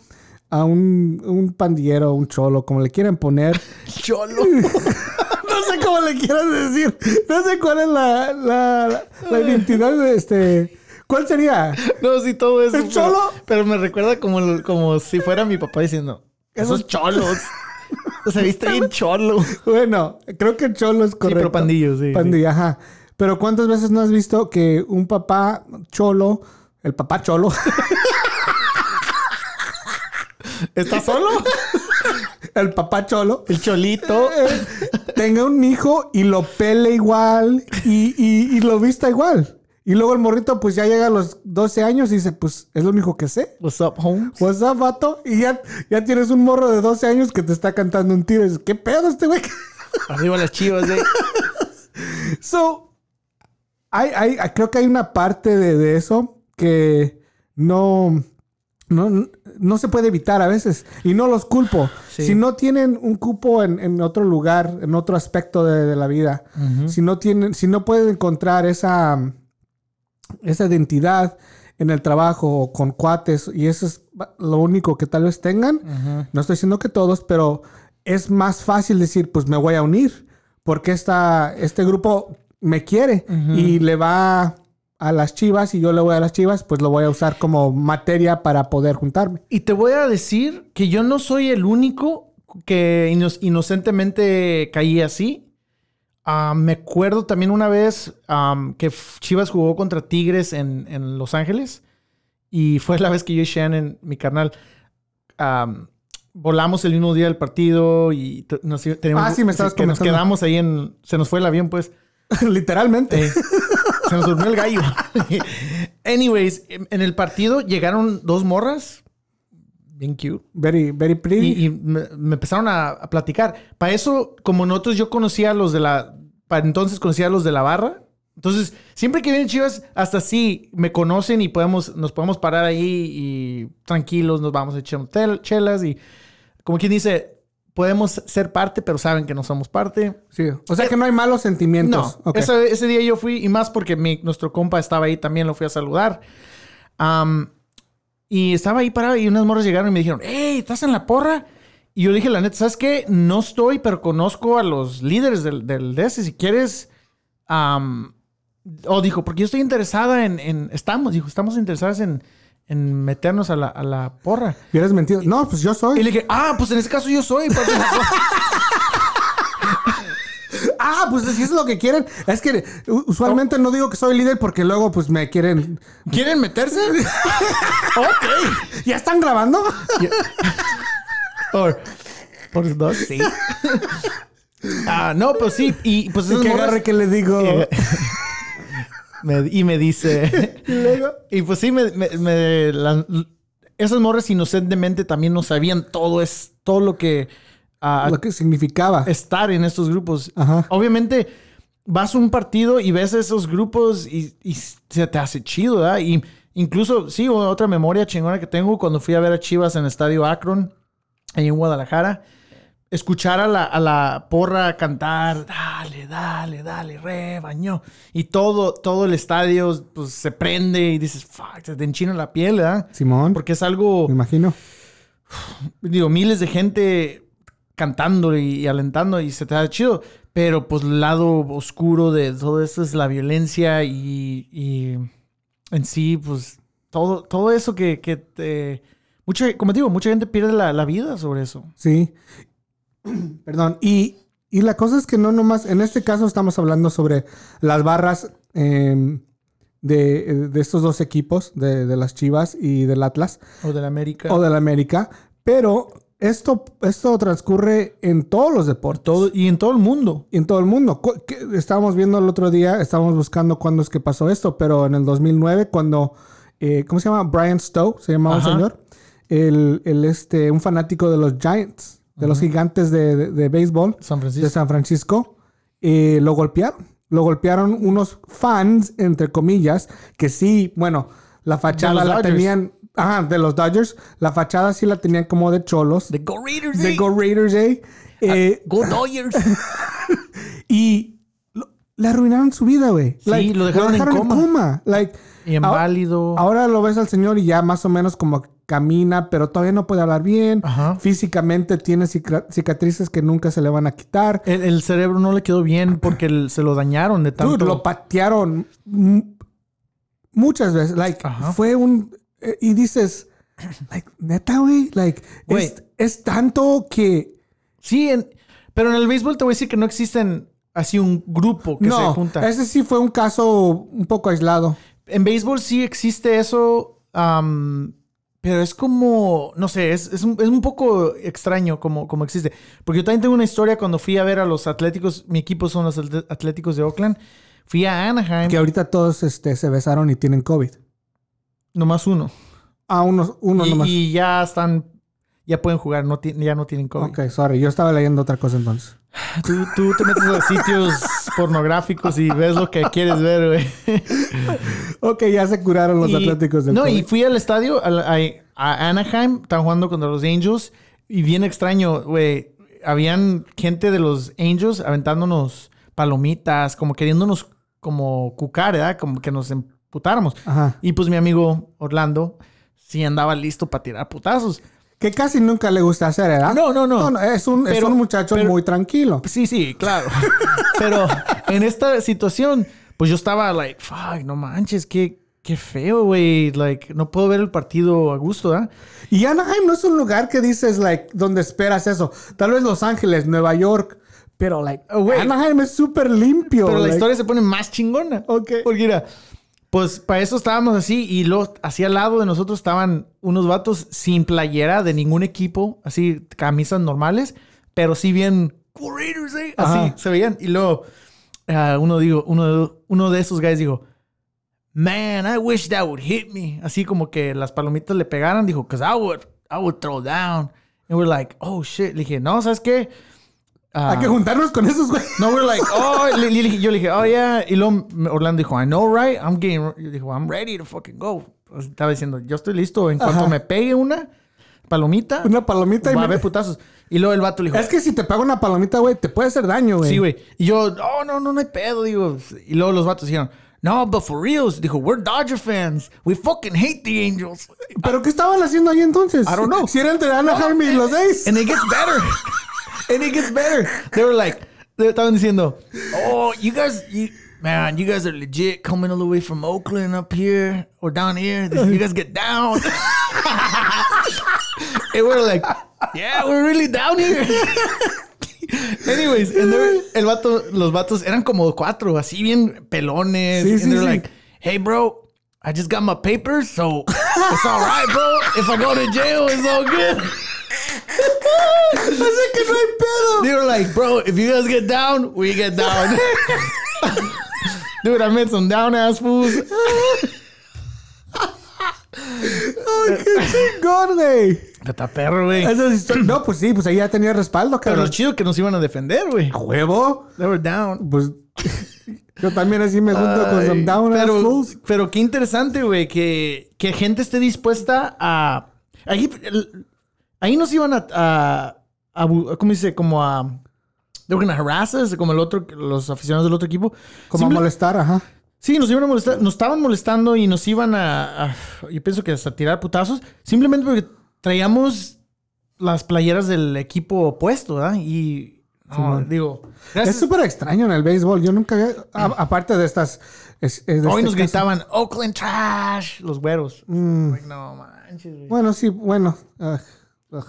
a un, un pandillero, un cholo, como le quieran poner? Cholo. no sé cómo le quieran decir. No sé cuál es la, la, la identidad de este. ¿Cuál sería? No, sí, todo eso. ¿El pero- cholo? Pero, me recuerda como, como si fuera mi papá diciendo, esos cholos. O sea, viste bien cholo. Bueno, creo que cholo es correcto. pero pandillo, sí, Pandilla, ajá. Pero ¿cuántas veces no has visto que un papá cholo, el papá cholo, ¿Estás solo? el papá cholo, El cholito. tenga un hijo y lo pele igual y, y- y lo vista igual? Y luego el morrito pues ya llega a los 12 años y dice, pues es lo único que sé. What's up, Holmes? What's up, vato? Y ya, ya tienes un morro de 12 años que te está cantando un tiro. Y dices, ¿qué pedo este güey? Arriba las chivas, eh. So, hay, hay- creo que hay una parte de, de eso que no, no, no se puede evitar a veces. Y no los culpo. Sí. Si no tienen un cupo en, en otro lugar, en otro aspecto de, de la vida, si no tienen, si no pueden encontrar esa, esa identidad en el trabajo o con cuates, y eso es lo único que tal vez tengan, no estoy diciendo que todos, pero es más fácil decir, pues me voy a unir, porque esta, este grupo me quiere y le va a las chivas y yo le voy a las chivas, pues lo voy a usar como materia para poder juntarme. Y te voy a decir que yo no soy el único que ino- inocentemente caí así. Ah, me acuerdo también una vez que Chivas jugó contra Tigres en, en Los Ángeles. Y fue la vez que yo y Shannon, mi carnal, am, volamos el mismo día del partido y nos, tenemos, Ah, sí, me estabas que nos quedamos ahí en... Se nos fue el avión, pues. Literalmente. Eh, se nos durmió el gallo. Anyways, en el partido llegaron dos morras. Bien cute. Very, very pretty. Y, y me, me empezaron a, a platicar. Para eso, como nosotros, yo conocía a los de la. Para entonces conocía a los de la barra. Entonces, siempre que vienen chivas, hasta así me conocen y podemos, nos podemos parar ahí y tranquilos, nos vamos a echar chelas y como quien dice, podemos ser parte, pero saben que no somos parte. Sí. O sea que no hay malos No, sentimientos. Ok. ese, ese día yo fui, y más porque mi- nuestro compa estaba ahí, también lo fui a saludar. Am, y estaba ahí parado y unas morras llegaron y me dijeron, hey, ¿estás en la porra? Y yo dije, la neta, ¿sabes qué? No estoy, pero conozco a los líderes del, del DS. Si quieres... am, o dijo, porque yo estoy interesada en, en- Estamos, dijo, estamos interesadas en, en meternos a la, a la porra. Hubieras mentido. No, pues yo soy. Y le dije, ah, pues en ese caso yo soy. parte de la porra". Ah, pues si es lo que quieren. Es que usualmente no digo que soy líder porque luego pues me quieren. ¿Quieren meterse? ok. ¿Ya están grabando? Por, por dos, sí. Ah, no, pues sí. Y pues Y que agarre que le digo. Eh, me- y me dice. Y luego. y pues sí, me, me- me- la- esas morras inocentemente también no sabían todo, es, todo lo que. Ah, Lo que significaba. estar en estos grupos. Ajá. Obviamente, vas a un partido y ves esos grupos y, y se te hace chido, ¿verdad? Y incluso, sí, otra memoria chingona que tengo cuando fui a ver a Chivas en el Estadio Akron, ahí en Guadalajara. Escuchar a la, a la porra cantar, dale, dale, dale, rebaño. Y todo, todo el estadio pues, se prende y dices, fuck, se te enchina la piel, ¿verdad? Simón. Porque es algo Me imagino. digo, miles de gente cantando y, y alentando y se te da chido. Pero pues el lado oscuro de todo esto es la violencia y, y en sí, pues todo, todo eso que, que te... Mucha, como te digo, mucha gente pierde la, la vida sobre eso. Sí. Perdón. Y, y la cosa es que no nomás, en este caso estamos hablando sobre las barras eh, de, de estos dos equipos, de, de las Chivas y del Atlas, O de la América. o del América, pero esto, esto transcurre en todos los deportes. todo, y en todo el mundo. Y en todo el mundo. Estábamos viendo el otro día, estábamos buscando cuándo es que pasó esto, pero en el 2009, cuando, eh, ¿cómo se llama? Brian Stowe, se llamaba Ajá. el señor. El, el, este, un fanático de los Giants, de los gigantes de, de, de béisbol San de. San Francisco, eh, lo golpearon. Lo golpearon unos fans, entre comillas, que sí, bueno, La fachada la Dodgers. tenían, ajá, de los Dodgers. La fachada sí la tenían como de cholos. The Go Raiders, De eh. Go Raiders, eh. Eh, Go Dodgers. y lo- le arruinaron su vida, güey. Sí, lo dejaron en coma. Like, y inválido. Ahora lo ves al señor y ya más o menos como camina, pero todavía no puede hablar bien. Ajá. Físicamente tiene cica- cicatrices que nunca se le van a quitar. El, el cerebro no le quedó bien porque el- se lo dañaron de tanto. Dude, lo patearon muchas veces. Like, Ajá. fue un... eh, y dices, like, neta, güey, like, Güey. es, es tanto que... Sí, en- pero en el béisbol te voy a decir que no existen así un grupo que se no, junta. ese sí fue un caso un poco aislado. En béisbol sí existe eso, am, pero es como, no sé, es, es un, es un poco extraño como, como existe. Porque yo también tengo una historia cuando fui a ver a los Atléticos, mi equipo son los Atléticos de Oakland, fui a Anaheim, Que ahorita todos este, se besaron y tienen COVID. Nomás uno. Ah, unos, uno Y, nomás. y ya están, ya pueden jugar, no ya no tienen COVID. Ok, sorry. Yo estaba leyendo otra cosa entonces. Tú, tú te metes a sitios pornográficos y ves lo que quieres ver, güey. Ok, ya se curaron los Y- atléticos del No, COVID. y fui al estadio, a, a Anaheim, estaban jugando contra los Angels. Y bien extraño, güey. Habían gente de los Angels aventándonos palomitas, como queriéndonos como cucar, ¿verdad? Como que nos emputáramos. Ajá. Y pues mi amigo Orlando sí andaba listo para tirar putazos. Que casi nunca le gusta hacer, ¿verdad? No, no, no. es, un, es Pero- un muchacho pero- muy tranquilo. Sí, sí, claro. Pero en esta situación, pues yo estaba like, fuck, no manches, qué, qué feo, güey. Like, no puedo ver el partido a gusto, ¿verdad? Y Anaheim no es un lugar que dices, like, donde esperas eso. Tal vez Los Ángeles, Nueva York. Pero, like, Oh, güey. Anaheim es súper limpio. Pero la like- historia se pone más chingona. Ok. Porque mira, pues para eso estábamos así y luego así al lado de nosotros estaban unos vatos sin playera de ningún equipo, así camisas normales, pero sí bien "Go Raiders, eh", así Ajá. se veían y luego ah, uno digo, uno de, uno de esos guys dijo, "Man, I wish that would hit me." Así como que las palomitas le pegaran, dijo, "Cause I would I would throw down." And we're like, "Oh shit." Le dije, "No, ¿sabes qué?" Ah, Hay que juntarnos con esos, güey. no, we're like, oh, le- le- le- yo le dije, oh, yeah. Y luego Orlando dijo, I know, right? I'm getting, yo dijo, I'm ready to fucking go. Pues, estaba diciendo, yo estoy listo. En cuanto Ajá. me pegue una palomita, Una palomita y va a me- putazos. Y luego el vato le dijo, Es que si te pega una palomita, güey, te puede hacer daño, güey. sí, güey. Y yo, oh, no, no, no hay pedo, digo. Y luego los vatos dijeron, no, but for reals. Dijo, we're Dodger fans. We fucking hate the Angels. ¿Pero qué estaban haciendo ahí entonces? I don't know. Si eran de Anaheim y los A's. And it gets better. and it gets better. They were like, they estaban diciendo, oh, you guys, you, man, you guys are legit coming all the way from Oakland up here or down here. You guys get down. and we're like, yeah, we're really down here. Anyways, and were- el vato, los vatos eran como cuatro, así bien pelones. Sí, and sí, they're sí. like, hey, bro. I just got my papers, so it's all right, bro. If I go to jail, it's all good. Así que no hay pedo. They were like, bro, if you guys get down, we get down. Dude, I met some down ass fools. Ay, qué chingón, güey. Está perro, güey. Esas historias- No, pues sí, pues ahí ya tenía respaldo, Pero cabrón. lo chido que nos iban a defender, güey. ¿A huevo? They were down. Pues yo también así me junto con Ay, some down ass fools. pero qué interesante, güey, que, que gente esté dispuesta a... El- ahí nos iban a, a, ¿Cómo dice? Como a... They were gonna harass us, como el otro, los aficionados del otro equipo. Como a molestar, ajá. Sí, nos iban a molestar, nos estaban molestando y nos iban a, a- yo pienso que hasta tirar putazos, simplemente porque traíamos las playeras del equipo opuesto, ¿verdad? Y no, digo, Es súper extraño en el béisbol. Yo nunca había... a- aparte de estas... es- es de Hoy este nos caso. gritaban Oakland Trash, los güeros. Mm. Like, no manches, güey. Bueno, sí, bueno. Ugh, ugh.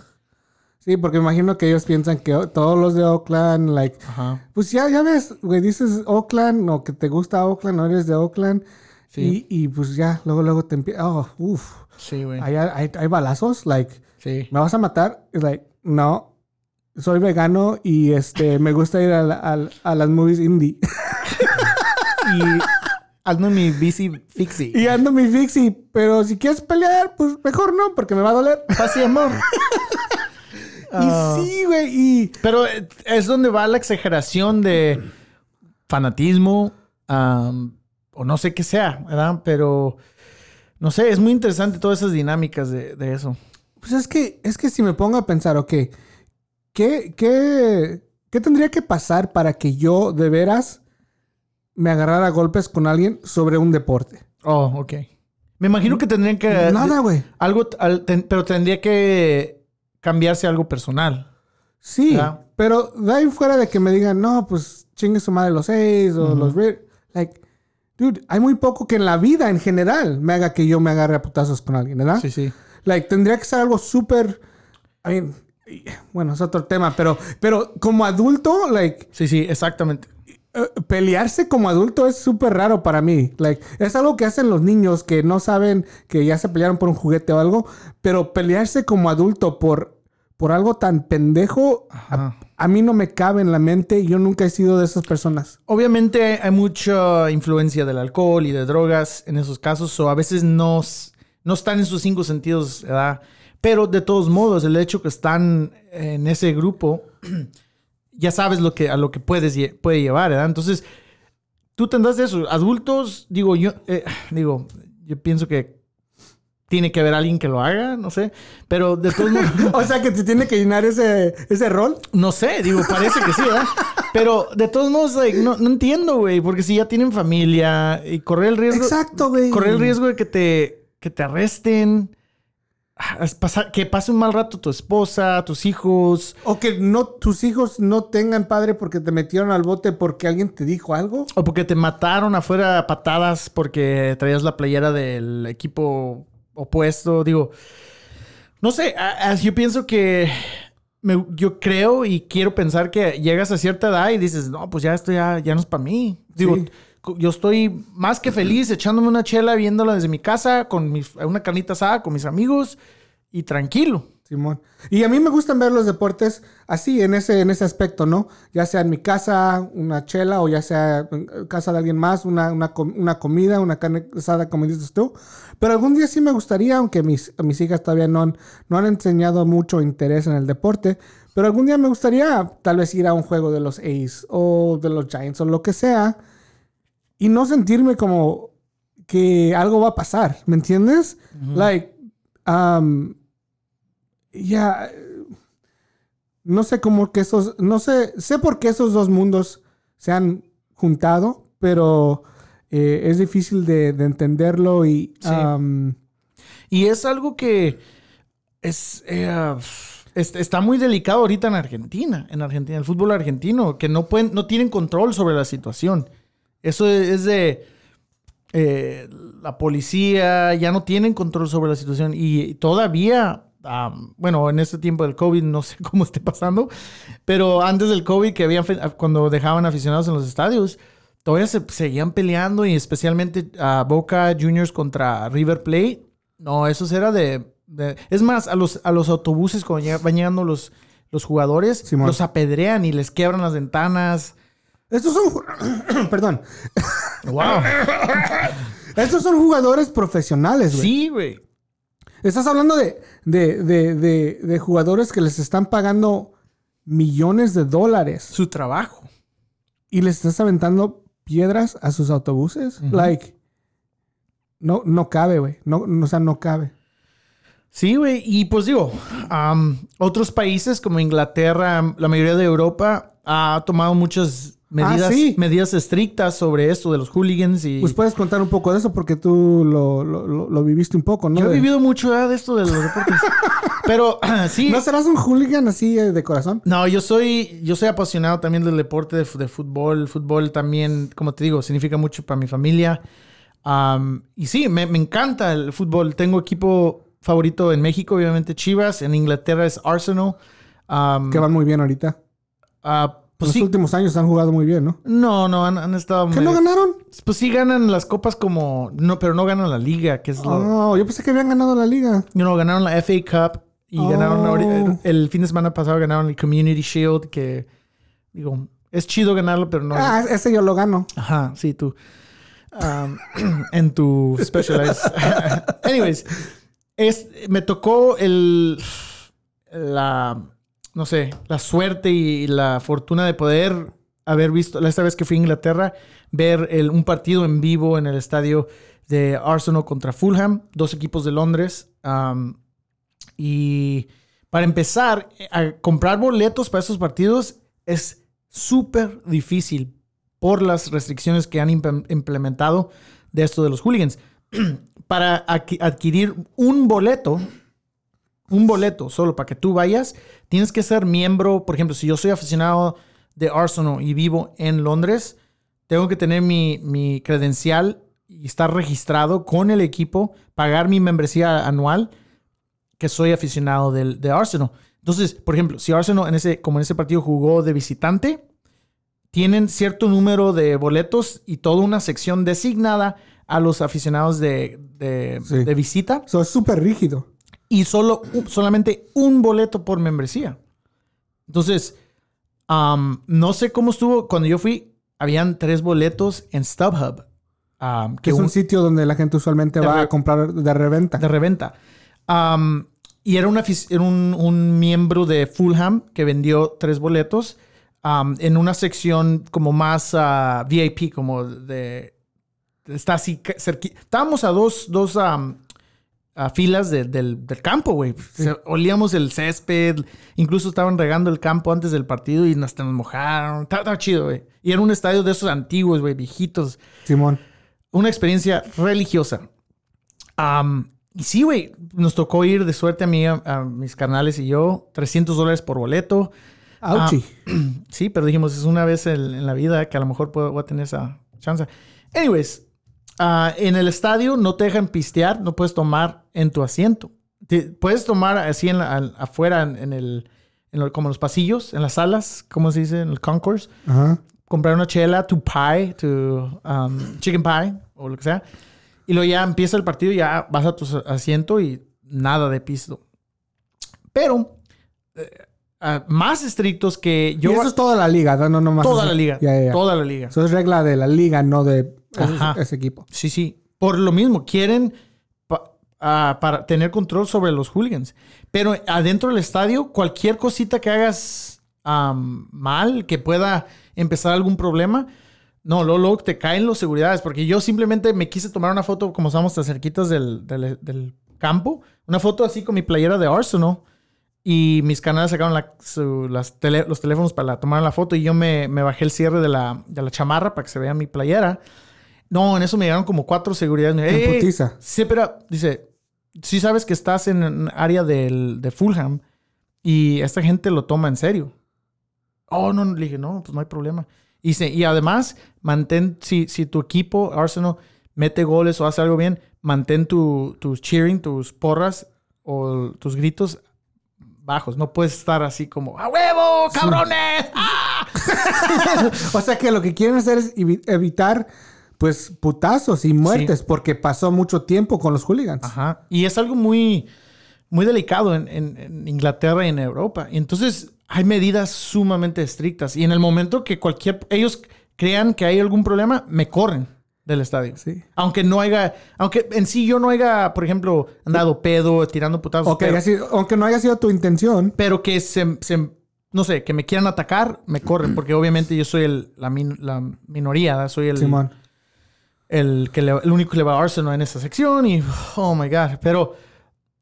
Sí, porque imagino que ellos piensan que todos los de Oakland, like... Ajá. Pues ya, ya ves, güey, dices Oakland o que te gusta Oakland o eres de Oakland. Sí. Y, y pues ya, luego, luego te empieza... Oh, uff. Sí, güey. Hay, hay, hay balazos, like... Sí. ¿Me vas a matar? Es like, no. Soy vegano y este me gusta ir a, la- a las movies indie. Y hazme mi bici fixie. y ando mi fixie. Pero si quieres pelear, pues mejor no, porque me va a doler. Paz y amor. Ah. Y sí, güey. Y Pero eh, es donde va la exageración de fanatismo, o no sé qué sea, ¿verdad? Pero no sé, es muy interesante todas esas dinámicas de, de eso. Pues es que, es que si me pongo a pensar, ok, ¿qué, qué, qué tendría que pasar para que yo de veras me agarrara a golpes con alguien sobre un deporte? Oh, ok. Me imagino que tendrían que... Nada, güey. Algo, al- ten- pero tendría que cambiarse algo personal. Sí, ¿verdad? pero de ahí fuera de que me digan, no, pues chingue su madre los seis o los... Red", Like, dude, hay muy poco que en la vida en general me haga que yo me agarre a putazos con alguien, ¿verdad? Sí, sí. Like, tendría que ser algo súper... I mean, bueno, es otro tema, pero, pero como adulto, like, Sí, sí, exactamente. Eh, pelearse como adulto es súper raro para mí. Like, es algo que hacen los niños que no saben que ya se pelearon por un juguete o algo, pero pelearse como adulto por, por algo tan pendejo, a, mí no me cabe en la mente yo nunca he sido de esas personas. Obviamente hay mucha influencia del alcohol y de drogas en esos casos, o a veces no, no están en sus cinco sentidos, ¿verdad? Pero de todos modos, el hecho que están en ese grupo, ya sabes lo que, a lo que puedes, puede llevar, ¿verdad? Entonces, tú tendrás eso. Adultos, digo, yo, eh, digo, yo pienso que tiene que haber alguien que lo haga, no sé, pero de todos modos... o sea que te tiene que llenar ese, ese rol. No sé, digo, parece que sí, ¿verdad? Pero de todos modos, like, no, no entiendo, güey, porque si ya tienen familia y correr el riesgo, Exacto, güey. correr el riesgo de que te, que te arresten, que pase un mal rato tu esposa, tus hijos, O que no, tus hijos no tengan padre porque te metieron al bote porque alguien te dijo algo. o porque te mataron afuera a patadas porque traías la playera del equipo opuesto, digo, no sé, a- a- yo pienso que me- yo creo y quiero pensar que llegas a cierta edad y dices, no, pues ya esto ya, ya no es para mí. Digo, Sí. Yo estoy más que feliz echándome una chela, viéndola desde mi casa, con mis- una carnita asada, con mis amigos y tranquilo. Simón. Y a mí me gustan ver los deportes así, en ese, en ese aspecto, ¿no? Ya sea en mi casa, una chela, o ya sea en casa de alguien más, una, una, una comida, una carne asada, como dices tú. Pero algún día sí me gustaría, aunque mis, mis hijas todavía no han, no han enseñado mucho interés en el deporte, pero algún día me gustaría tal vez ir a un juego de los A's o de los Giants o lo que sea y no sentirme como que algo va a pasar, ¿me entiendes? Like, um, ya, no sé cómo que esos, no sé, sé por qué esos dos mundos se han juntado, pero eh, es difícil de, de entenderlo y, Sí. um, Y es algo que es, eh, es- está muy delicado ahorita en Argentina, en Argentina, el fútbol argentino, que no pueden, no tienen control sobre la situación. Eso es de eh, la policía, ya no tienen control sobre la situación y todavía, bueno, en este tiempo del COVID no sé cómo esté pasando, pero antes del COVID que habían, cuando dejaban aficionados en los estadios, todavía se seguían peleando y especialmente a Boca Juniors contra River Plate. No, eso era de, de- Es más, a los, a los autobuses cuando van llegando los, los jugadores, Simón. los apedrean y les quiebran las ventanas. Estos son, perdón, ¡Wow! estos son jugadores profesionales, güey. sí, güey. Estás hablando de, de, de, de, jugadores que les están pagando millones de dólares Su trabajo. y les estás aventando piedras a sus autobuses. Like, no, no cabe, güey. No, no, o sea, no cabe. Sí, güey. Y pues digo, otros países como Inglaterra, la mayoría de Europa, ha tomado muchas medidas, Ah, sí. medidas estrictas sobre esto de los hooligans. Y Pues puedes contar un poco de eso porque tú lo, lo, lo- lo viviste un poco, ¿no? yo he vivido mucho de esto de los deportes. Pero sí. ¿No serás un hooligan así eh, de corazón? No, yo soy, yo soy apasionado también del deporte de, fútbol. El fútbol también, como te digo, significa mucho para mi familia. Am, y sí, me, me encanta el fútbol. Tengo equipo favorito en México, obviamente Chivas. En Inglaterra es Arsenal. Que van muy bien ahorita. ah, En pues los sí. últimos años han jugado muy bien, ¿no? No, no, han, han estado... ¿Que no medio- ganaron? Pues sí ganan las copas como... No, pero no ganan la liga, que es lo... Oh, yo pensé que habían ganado la liga. No, ganaron la FA Cup y Oh. ganaron el, el fin de semana pasado ganaron el Community Shield, que digo, es chido ganarlo, pero no. Ah, ese yo lo gano. Ajá, sí, tú. Um, en tu Specialized. Anyways, es, me tocó el. La. No sé, la suerte y la fortuna de poder haber visto, la esta vez que fui a Inglaterra, ver el- un partido en vivo en el estadio de Arsenal contra Fulham, dos equipos de Londres. Y para empezar, a comprar boletos para esos partidos es súper difícil por las restricciones que han imp- implementado de esto de los hooligans. para adqui- adquirir un boleto, un boleto solo para que tú vayas, tienes que ser miembro. Por ejemplo, si yo soy aficionado de Arsenal y vivo en Londres, tengo que tener mi, mi credencial y estar registrado con el equipo, pagar mi membresía anual, que soy aficionado del, de Arsenal. Entonces, por ejemplo, si Arsenal en ese, como en ese partido jugó de visitante, tienen cierto número de boletos y toda una sección designada a los aficionados de, de- Sí. de visita Eso es súper rígido. Y solo, solamente un boleto por membresía. Entonces, no sé cómo estuvo. Cuando yo fui, habían tres boletos en StubHub. am, Que es un un- sitio donde la gente usualmente va a comprar de reventa. de reventa. Y era, una afic- era un, un miembro de Fulham que vendió tres boletos en una sección como más ah, VIP, como de... Está así cerquita. Estábamos a dos, dos a filas de- del, del campo, güey. Olíamos el césped. Incluso estaban regando el campo antes del partido y hasta nos mojaron. Estaba, estaba chido, güey. Y era un estadio de esos antiguos, güey, viejitos Simón. una experiencia religiosa. Am, y sí, güey, nos tocó ir de suerte a mí, a, a mis carnales y yo, 300 dólares por boleto. Auchi. Sí, pero dijimos, es una vez en, en la vida que a lo mejor puedo, voy a tener esa chance. Anyways, ah, en el estadio no te dejan pistear, no puedes tomar en tu asiento. Te- puedes tomar así en la- al- afuera, en, en el, en como en los pasillos, en las salas, ¿cómo se dice? En el concourse Ajá. comprar una chela, tu pie, tu um, chicken pie o lo que sea. Y luego ya empieza el partido, ya vas a tu asiento y nada de pisto. Pero eh, ah, más estrictos que yo. y eso es toda la liga, no, no, no más toda la liga. Toda la liga. Eso es regla de la liga, no de Ajá. ese, ese equipo. Sí, sí. Por lo mismo, quieren pa- para tener control sobre los hooligans. Pero adentro del estadio, cualquier cosita que hagas am, mal, que pueda empezar algún problema, no, luego, luego te caen los seguridades. Porque yo simplemente me quise tomar una foto, como estamos tan cerquitas del, del- del campo, una foto así con mi playera de Arsenal. Y mis canales sacaron la- su- las tele- los teléfonos para tomar la foto. Y yo me, me bajé el cierre de la, de la chamarra para que se vea mi playera. No, en eso me llegaron como cuatro seguridades. Me En putiza. Sí, pero dice, sí sabes que estás en un área del, de Fulham y esta gente lo toma en serio. Oh, no, no, le dije, no, pues no hay problema. Y, dice, y además, mantén, si, si tu equipo, Arsenal, mete goles o hace algo bien, mantén tu, tus cheering, tus porras o tus gritos bajos. No puedes estar así como, ¡a huevo, cabrones! ¡Ah!". O sea que lo que quieren hacer es evi- evitar, pues, putazos y muertes, porque pasó mucho tiempo con los hooligans. Ajá. Y es algo muy, muy delicado en, en- en Inglaterra y en Europa. Y entonces hay medidas sumamente estrictas. Y en el momento que cualquier, ellos crean que hay algún problema, me corren del estadio. Sí. Aunque no haya, aunque en sí yo no haya, por ejemplo, andado pedo, tirando putazos. Pero, sido- aunque no haya sido tu intención, pero que se, se- no sé, que me quieran atacar, me corren. Porque obviamente yo soy el- la, min- la minoría, soy el, Simón. El, que le- el único que le va a Arsenal en esa sección y oh my god, pero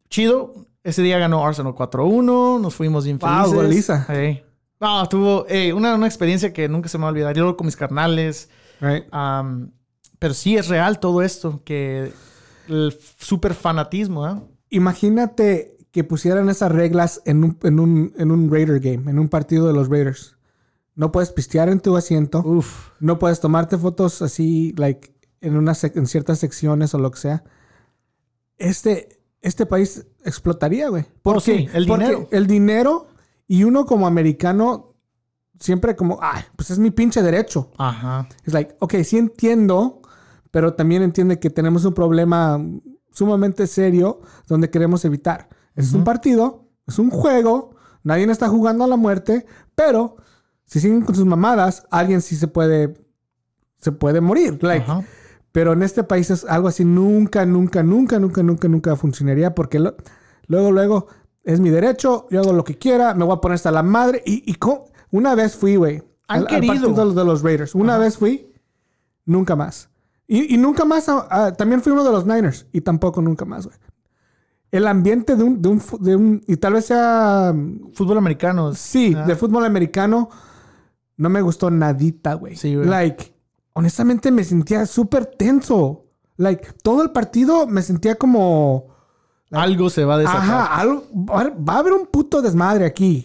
chido, ese día ganó Arsenal 4-1, nos fuimos bien Wow, felices. goliza. Ey. No, tuvo una, una experiencia que nunca se me va a olvidar. Yo con mis carnales, Right. am, pero sí es real todo esto, que el super fanatismo, ¿eh? Imagínate que pusieran esas reglas en un, en, un, en un Raider game, en un partido de los Raiders. No puedes pistear en tu asiento. Uf, No puedes tomarte fotos así, like, en, una sec- en ciertas secciones o lo que sea. Este, este país explotaría, güey. ¿Por Oh, qué? sí, el Porque dinero. el dinero y uno como americano siempre como, ay, pues es mi pinche derecho. ajá. Es like, ok, sí entiendo, pero también entiende que tenemos un problema sumamente serio donde queremos evitar. Es un partido, es un juego, nadie está jugando a la muerte, pero si siguen con sus mamadas, alguien sí se puede, se puede morir. Like, ajá. Pero en este país es algo así nunca, nunca, nunca, nunca, nunca, nunca funcionaría porque lo- luego, luego es mi derecho, yo hago lo que quiera, me voy a poner hasta la madre. Y, una vez fui, güey, al, al partido de los Raiders. Una vez fui, nunca más. Y, y nunca más, ah, ah, también fui uno de los Niners y tampoco nunca más, güey. El ambiente de un, de un, de un- y tal vez sea, Fútbol americano. sí, de fútbol americano, no me gustó nadita, güey. Sí, güey. Like, honestamente me sentía súper tenso. Like, todo el partido me sentía como, Algo se va a desatar. ajá, algo, va a haber- un puto desmadre aquí.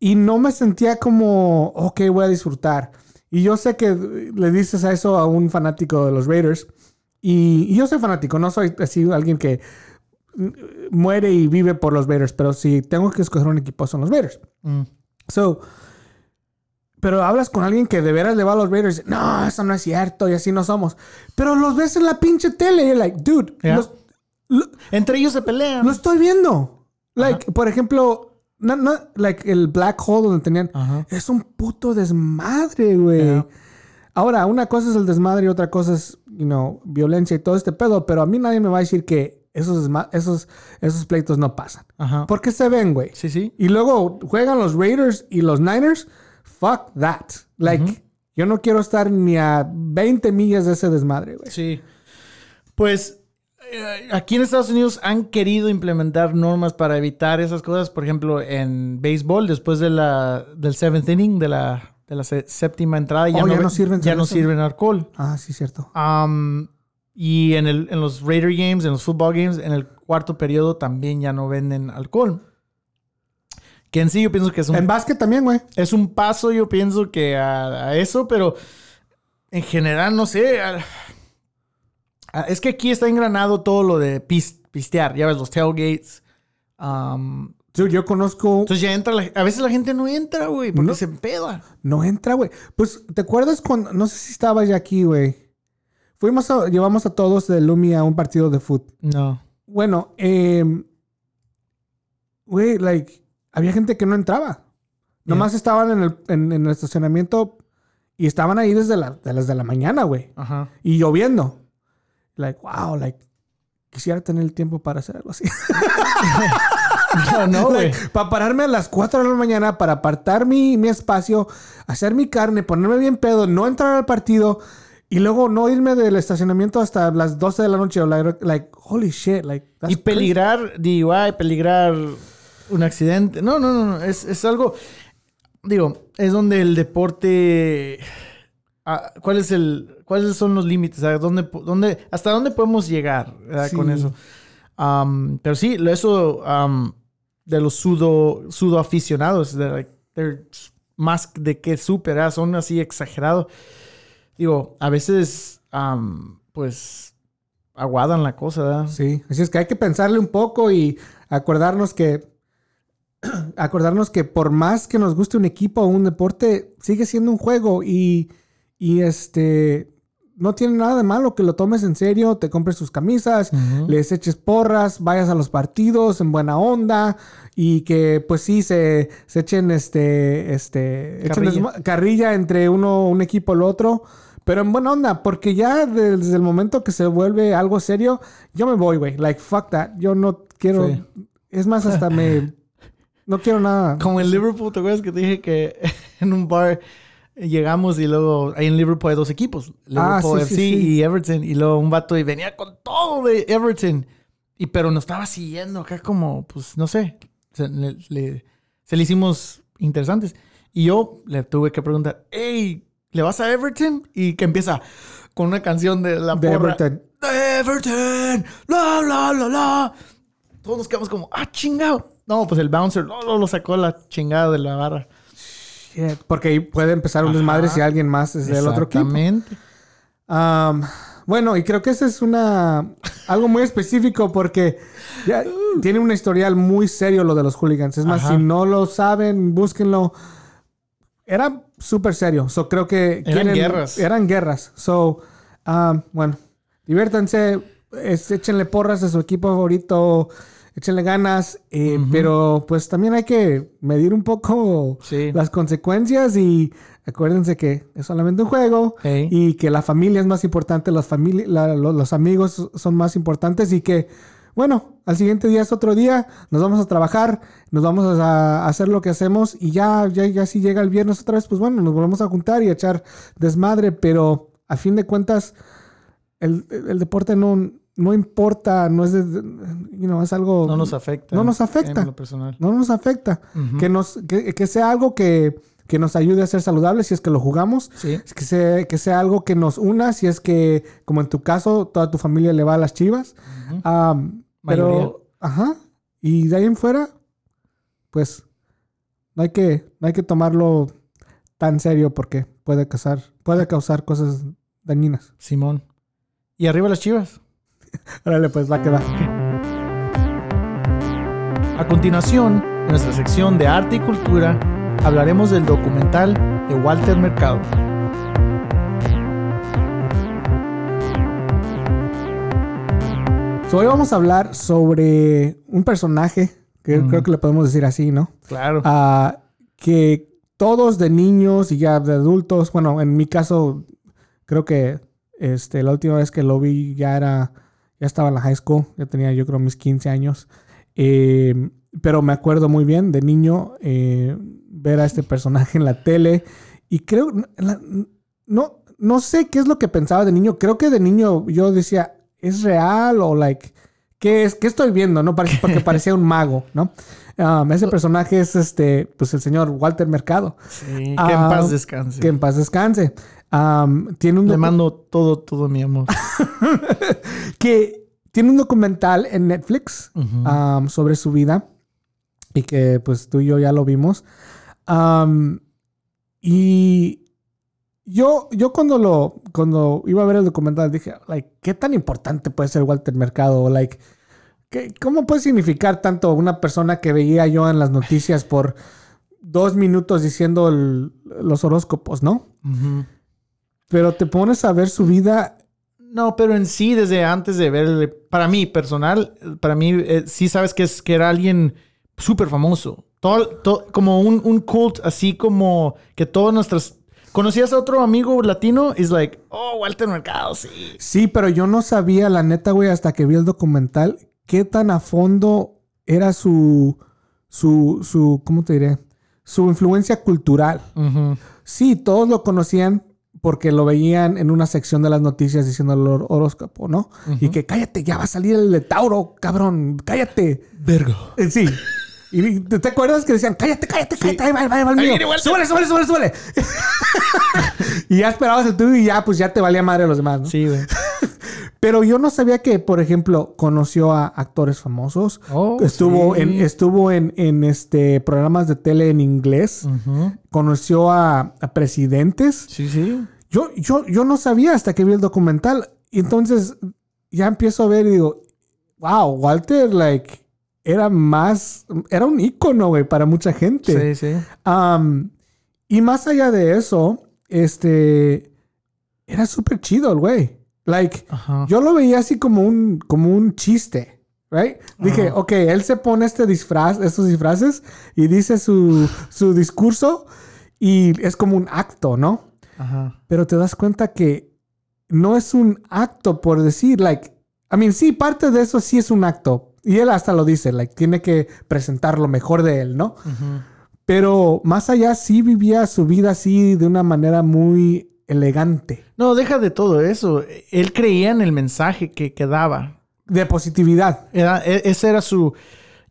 Y no me sentía como, ok, voy a disfrutar. Y yo sé que le dices a eso a un fanático de los Raiders. Y, y yo soy fanático, no soy así alguien que muere y vive por los Raiders. Pero si tengo que escoger un equipo, son los Raiders. Mm. So, pero hablas con alguien que de veras le va a los Raiders. No, eso no es cierto y así no somos. Pero los ves en la pinche tele y you're like, dude, Yeah. los- lo- Entre ellos se pelean. lo estoy viendo. Like, por ejemplo, no, no, like el Black Hole donde tenían. Ajá. Es un puto desmadre, güey. Yeah. Ahora, una cosa es el desmadre y otra cosa es, you know, violencia y todo este pedo, pero a mí nadie me va a decir que esos, esos, esos pleitos no pasan. Ajá. Porque se ven, güey. Sí, sí. Y luego juegan los Raiders y los Niners. Fuck that. Like, yo no quiero estar ni a 20 millas de ese desmadre, güey. Sí. Pues eh, aquí en Estados Unidos han querido implementar normas para evitar esas cosas. Por ejemplo, en béisbol, después de la, del seventh inning, de la, de la séptima entrada, ya, Oh, no, ya no ve- sirven ya no sirven alcohol. Ah, sí, cierto. Y en, el, en los Raider Games, en los football games, en el cuarto periodo también ya no venden alcohol. Que en sí yo pienso que es un En básquet también, güey. es un paso, yo pienso que a, a eso, pero en general, no sé. a- a- es que aquí está engranado todo lo de pis- pistear. Ya ves, los tailgates. um, Dude, yo conozco. entonces ya entra, la- a veces la gente no entra, güey, porque No. se empeda. No entra, güey. Pues, ¿te acuerdas cuando.? No sé si estabas ya aquí, güey. Fuimos a. Llevamos a todos de Lumi a un partido de fútbol. No. Bueno, eh. Güey, like. Había gente que no entraba. Nomás estaban en el, en, en el estacionamiento y estaban ahí desde, la, de las de la mañana, güey. Ajá. Y lloviendo. Like, wow, like. Quisiera tener el tiempo para hacer algo así. No, no, güey. para pararme a las 4 de la mañana, para apartar mi, mi espacio, hacer mi carne, ponerme bien pedo, no entrar al partido y luego no irme del estacionamiento hasta las 12 de la noche. Like, like, holy shit, like. that's Y peligrar DUI, peligrar un accidente. No, no, no, no. Es, es algo. Digo, es donde el deporte. ah, ¿Cuál es el. ¿Cuáles son los límites? ¿A dónde, dónde, ¿Hasta dónde podemos llegar con eso? Pero sí, eso de los sudo, sudo aficionados, de, like, más de que súper, ¿ah? son así exagerados. Digo, a veces, pues, aguadan la cosa, ¿verdad? Sí, así es que hay que pensarle un poco y acordarnos que acordarnos que por más que nos guste un equipo o un deporte, sigue siendo un juego y, y este no tiene nada de malo que lo tomes en serio, te compres tus camisas, les eches porras, vayas a los partidos en buena onda y que pues sí se, se echen este este Carrilla. carrilla entre uno un equipo el otro. Pero en buena onda, porque ya desde el momento que se vuelve algo serio, yo me voy, güey. Like, fuck that. Yo no quiero. Sí. Es más, hasta me. No quiero nada. Como en Liverpool, ¿te acuerdas que te dije que en un bar llegamos y luego ahí en Liverpool hay dos equipos, Liverpool Ah, sí, FC sí, sí. y Everton, y luego un vato y venía con todo de Everton, y pero nos estaba siguiendo acá como, pues no sé, se le, le- se le hicimos interesantes. Y yo le tuve que preguntar, hey, ¿le vas a Everton? Y que empieza con una canción de la De porra. Everton. De Everton, la, la, la, la. Todos nos quedamos como, ah, chingado. No, pues el bouncer no, lo sacó la chingada de la barra. Shit, Porque ahí puede empezar un desmadre si alguien más es del otro equipo. Exactamente. Um, bueno, y creo que ese es una algo muy específico porque ya tiene un historial muy serio lo de los hooligans. Es más, Ajá. si no lo saben, búsquenlo. Era súper serio. So, creo que Eran guerras. Eran guerras. So, um, bueno, diviértanse, es- échenle porras a su equipo favorito, échenle ganas, eh, pero pues también hay que medir un poco Sí. las consecuencias y acuérdense que es solamente un juego y que la familia es más importante, las la- lo- los amigos son más importantes y que, bueno, al siguiente día es otro día, nos vamos a trabajar, nos vamos a, a hacer lo que hacemos y ya, ya, ya si llega el viernes otra vez, pues bueno, nos volvemos a juntar y a echar desmadre, pero a fin de cuentas, el, el deporte no, no importa, no es, de, you know, es algo... No nos afecta. No nos afecta. En lo personal. No nos afecta. Que, nos, que, que sea algo que, que nos ayude a ser saludables si es que lo jugamos. Sí. Que sea, que sea algo que nos una si es que, como en tu caso, toda tu familia le va a las chivas. Mayoría. pero, ajá. Y de ahí en fuera, pues, no hay que, no hay que tomarlo tan serio porque puede causar, puede causar cosas dañinas. Simón. Y arriba las chivas. Órale, pues, va que va. A continuación, en nuestra sección de arte y cultura, hablaremos del documental de Walter Mercado. So, hoy vamos a hablar sobre un personaje, que Mm. creo que le podemos decir así, ¿no? Claro. Ah, que todos de niños y ya de adultos, bueno, en mi caso, creo que este, la última vez que lo vi ya era, ya estaba en la high school, ya tenía yo creo mis 15 años, Eh, pero me acuerdo muy bien de niño eh, ver a este personaje en la tele y creo, la- no, no sé qué es lo que pensaba de niño, creo que de niño yo decía, ¿es real o like... ¿Qué es? ¿Qué estoy viendo? ¿No? Parece- Porque parecía un mago, ¿no? Um, ese personaje es este, pues el señor Walter Mercado. Sí, que en ah, paz descanse. Que en paz descanse. Um, tiene un Le mando todo, todo mi amor. que tiene un documental en Netflix um, sobre su vida y que pues tú y yo ya lo vimos. Um, y yo, yo cuando lo, cuando iba a ver el documental dije, like, ¿qué tan importante puede ser Walter Mercado? Like, ¿qué- ¿cómo puede significar tanto una persona que veía yo en las noticias por dos minutos diciendo el- los horóscopos, ¿no? Pero te pones a ver su vida No, pero en sí, desde antes de verle, para mí, personal, para mí, eh, sí sabes que, es, que era alguien súper famoso. Todo, todo- como un, un cult, así como que todas nuestras... ¿Conocías a otro amigo latino? Es like, oh, Walter Mercado, sí. Sí, pero yo no sabía, la neta, güey, hasta que vi el documental, qué tan a fondo era su, su, su, ¿cómo te diré? Su influencia cultural. Sí, todos lo conocían porque lo veían en una sección de las noticias diciendo el hor- horóscopo, ¿no? Y que cállate, ya va a salir el de Tauro, cabrón, cállate. Vergo. Eh, Sí. Y te, te acuerdas que decían, cállate, cállate, cállate, ahí va, ahí va, ahí el mío. Súbele, súbele, súbele, súbele. y ya esperabas el tuyo y ya, pues ya te valía madre los demás, ¿no? Sí, güey. Pero yo no sabía que, por ejemplo, conoció a actores famosos. Oh, estuvo sí. en, estuvo en, en, este programas de tele en inglés. Conoció a, a presidentes. Sí, sí. Yo, yo, yo no sabía hasta que vi el documental. Y entonces ya empiezo a ver y digo, wow, Walter, like, era más, era un ícono, güey, para mucha gente. Sí, sí. Y más allá de eso, este, era súper chido el güey. Like, Ajá. yo lo veía así como un, como un chiste, right? Dije, ok, él se pone este disfraz, estos disfraces y dice su, su discurso y es como un acto, ¿no? Ajá. Pero te das cuenta que no es un acto por decir, like, I mean, sí, parte de eso sí es un acto. Y él hasta lo dice, like, tiene que presentar lo mejor de él, ¿no? Pero más allá sí vivía su vida así de una manera muy elegante, No, deja de todo eso. Él creía en el mensaje que, que daba. de positividad. Era, e- ese era su.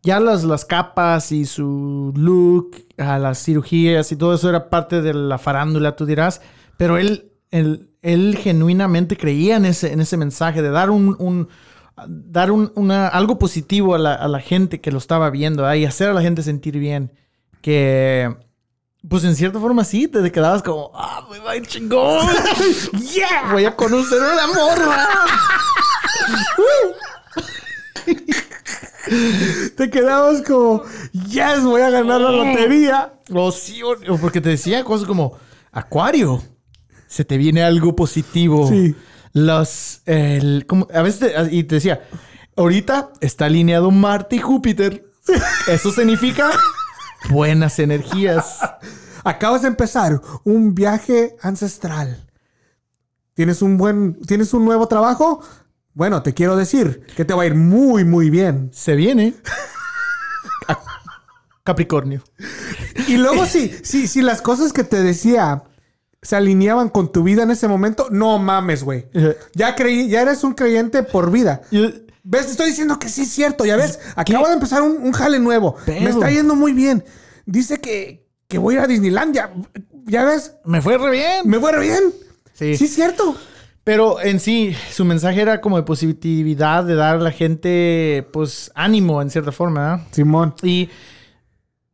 Ya las, las capas y su look, a las cirugías y todo eso era parte de la farándula, tú dirás. Pero él, él, él genuinamente creía en ese, en ese mensaje de dar un. un- dar un- una, algo positivo a la, a la gente que lo estaba viendo ¿ah? y hacer a la gente sentir bien. Que. Pues en cierta forma sí, te quedabas como, ah, me va a ir chingón. yeah, voy a conocer una morra. Te quedabas como, yes, voy a ganar la lotería. O sí, o, o porque te decía cosas como, Acuario, se te viene algo positivo. Sí. Los, el- como- a veces, te- y te decía, ahorita está alineado Marte y Júpiter. Eso significa buenas energías. Acabas de empezar un viaje ancestral. ¿Tienes un buen, tienes un nuevo trabajo? Bueno, te quiero decir que te va a ir muy, muy bien. Se viene. Capricornio. Y luego si, si, si las cosas que te decía se alineaban con tu vida en ese momento, no mames, güey. Ya creí, ya eres un creyente por vida. ¿Ves? Te estoy diciendo que sí es cierto. Ya ves, acabo de empezar un, un jale nuevo. Pero- Me está yendo muy bien. Dice que, que voy a ir a Disneylandia. ¿Ya ves? me fue re bien. Me fue re bien. Sí. Sí es cierto. Pero en sí, su mensaje era como de positividad, de dar a la gente, pues, ánimo en cierta forma, ¿verdad? Simón. Y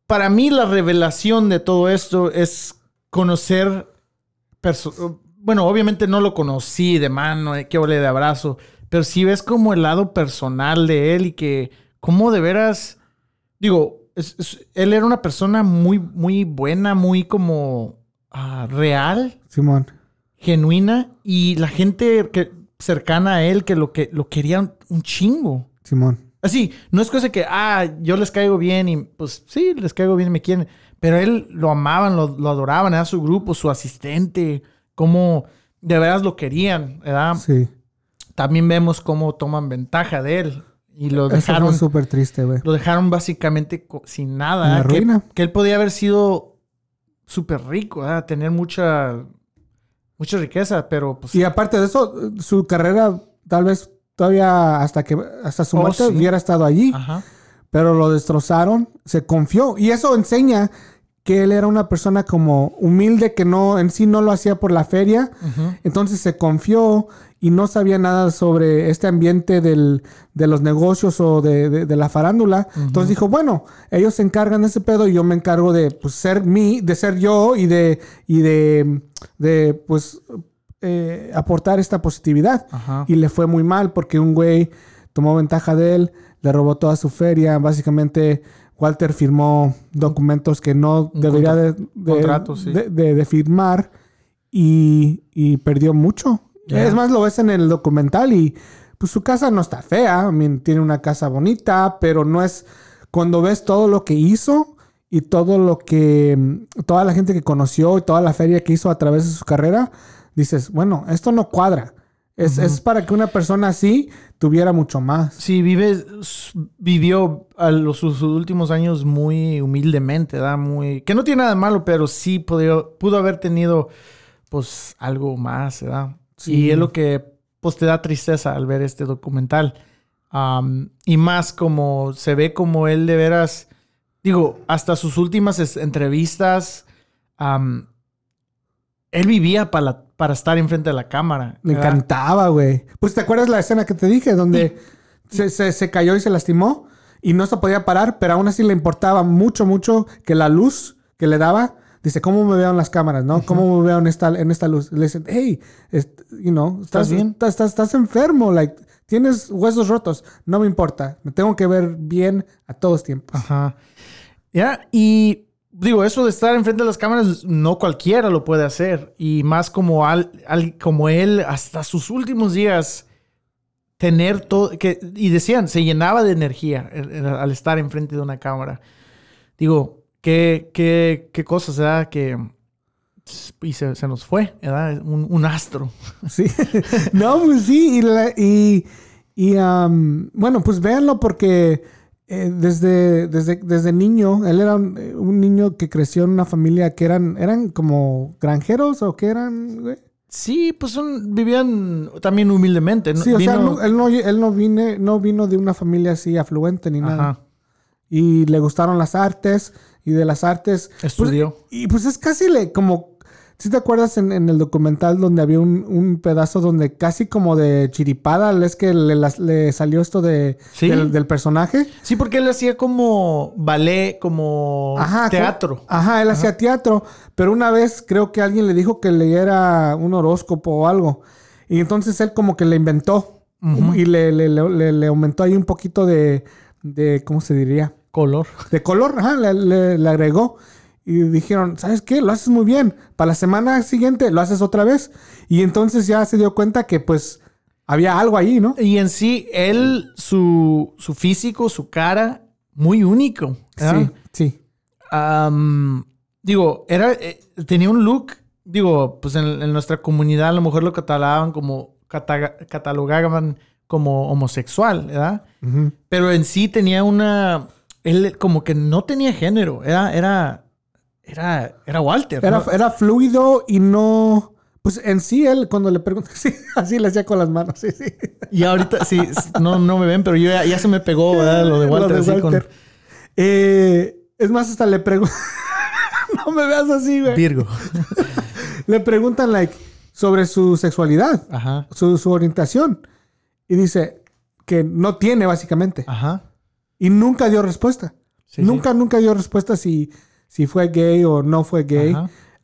para mí la revelación de todo esto es conocer... Bueno, obviamente no lo conocí de mano, de qué ole de abrazo, pero sí ves como el lado personal de él y que cómo de veras... Digo, es- es- él era una persona muy, muy buena, muy como ah, real Simón. genuina y la gente que, cercana a él que lo que lo querían un chingo. Simón. Así, no es cosa que, ah, yo les caigo bien y pues sí, les caigo bien y me quieren. Pero él lo amaban, lo, lo adoraban, era su grupo, su asistente, cómo de veras lo querían, ¿verdad? Sí. También vemos cómo toman ventaja de él y lo dejaron, súper triste, güey. lo dejaron básicamente sin nada. En la. Que- ruina. Que, él podía haber sido súper rico, tener mucha, mucha riqueza, pero pues Y aparte de eso, su carrera tal vez todavía hasta que hasta su Oh, muerte sí. hubiera estado allí, Ajá. pero lo destrozaron, se confió y eso enseña que él era una persona como humilde que no en sí no lo hacía por la feria, entonces se confió y no sabía nada sobre este ambiente del- de los negocios o de, de- de la farándula. Entonces dijo, bueno, ellos se encargan de ese pedo y yo me encargo de pues, ser mí, de ser yo y de, y de, de pues eh, aportar esta positividad. Y le fue muy mal porque un güey tomó ventaja de él, le robó toda su feria. Básicamente, Walter firmó documentos que no Un debería contra- de, de- contrato, sí. de- de- de firmar y, y perdió mucho. Es más, lo ves en el documental y pues su casa no está fea. I mean, tiene una casa bonita, pero no es cuando ves todo lo que hizo y todo lo que mm, toda la gente que conoció y toda la feria que hizo a través de su carrera, dices, bueno, esto no cuadra. Es, es para que una persona así tuviera mucho más. Sí, vive, vivió a los, sus últimos años muy humildemente, ¿verdad? Muy, que no tiene nada de malo, pero sí pudo, pudo haber tenido, pues, algo más, ¿verdad? Sí. Y es lo que, pues, te da tristeza al ver este documental. Y más como se ve como él de veras, digo, hasta sus últimas entrevistas, él vivía para, la- para estar enfrente de la cámara. Me ¿verdad? encantaba, güey. Pues te acuerdas la escena que te dije, donde se, se- se cayó y se lastimó y no se podía parar, pero aún así le importaba mucho, mucho que la luz que le daba, dice, ¿cómo me veo en las cámaras, no? ¿Cómo me veo en esta, en esta luz? Le dicen, hey, you know, estás, ¿Estás bien? Estás, estás, estás enfermo, like, tienes huesos rotos. No me importa, me tengo que ver bien a todos tiempos. Ajá. Ya, y digo, eso de estar enfrente de las cámaras, no cualquiera lo puede hacer. Y más como, al, al- como él, hasta sus últimos días, tener todo. Que, y decían, se llenaba de energía el- el- al estar enfrente de una cámara. Digo, qué, qué, qué cosas, ¿verdad? Que. Y se, se nos fue, ¿verdad? Un, un astro. Sí. no, pues sí. Y, la- y, y, um, bueno, pues véanlo porque eh, desde, desde, desde niño, él era un, eh, un niño que creció en una familia que eran, eran como granjeros o que eran, güey. Sí, pues vivían también humildemente. Sí, o sea, Vino- no- él, no, él no, vine, no vino de una familia así afluente ni nada. Y le gustaron las artes y de las artes... pues, Estudió. y pues es casi le, como... ¿Sí te acuerdas en, en el documental donde había un, un pedazo donde casi como de chiripada es que le, le salió esto de, Sí. del, del personaje? Sí, porque él hacía como ballet, como Ajá, teatro. Ajá, él hacía teatro, pero una vez creo que alguien le dijo que leyera un horóscopo o algo. Y entonces él como que le inventó y le, le- le- le- le aumentó ahí un poquito de, de, ¿cómo se diría? Color. De color, ajá, le, le- le agregó. Y dijeron, ¿sabes qué? Lo haces muy bien. Para la semana siguiente lo haces otra vez. Y entonces ya se dio cuenta que pues había algo ahí, ¿no? Y en sí, él, su, su físico, su cara, muy único. ¿verdad? Sí, sí. Digo, era, eh, tenía un look, digo, pues en, en nuestra comunidad a lo mejor lo catalogaban como, cata- catalogaban como homosexual, ¿verdad? Pero en sí tenía una, él como que no tenía género, era, era, era, era Walter. Era, ¿no? era fluido y no. Pues en sí, él, cuando le pregunté, sí, así le hacía con las manos, sí, sí. Y ahorita, sí, no, no me ven, pero yo ya, ya se me pegó ¿verdad? lo de Walter. Lo de así con Walter. Eh, es más, hasta le pregunto. no me veas así, güey. Virgo. Le preguntan, like, sobre su sexualidad, Ajá. su, su orientación. Y dice que no tiene, básicamente. Ajá. Y nunca dio respuesta. Sí, nunca, nunca dio respuesta si, si fue gay o no fue gay.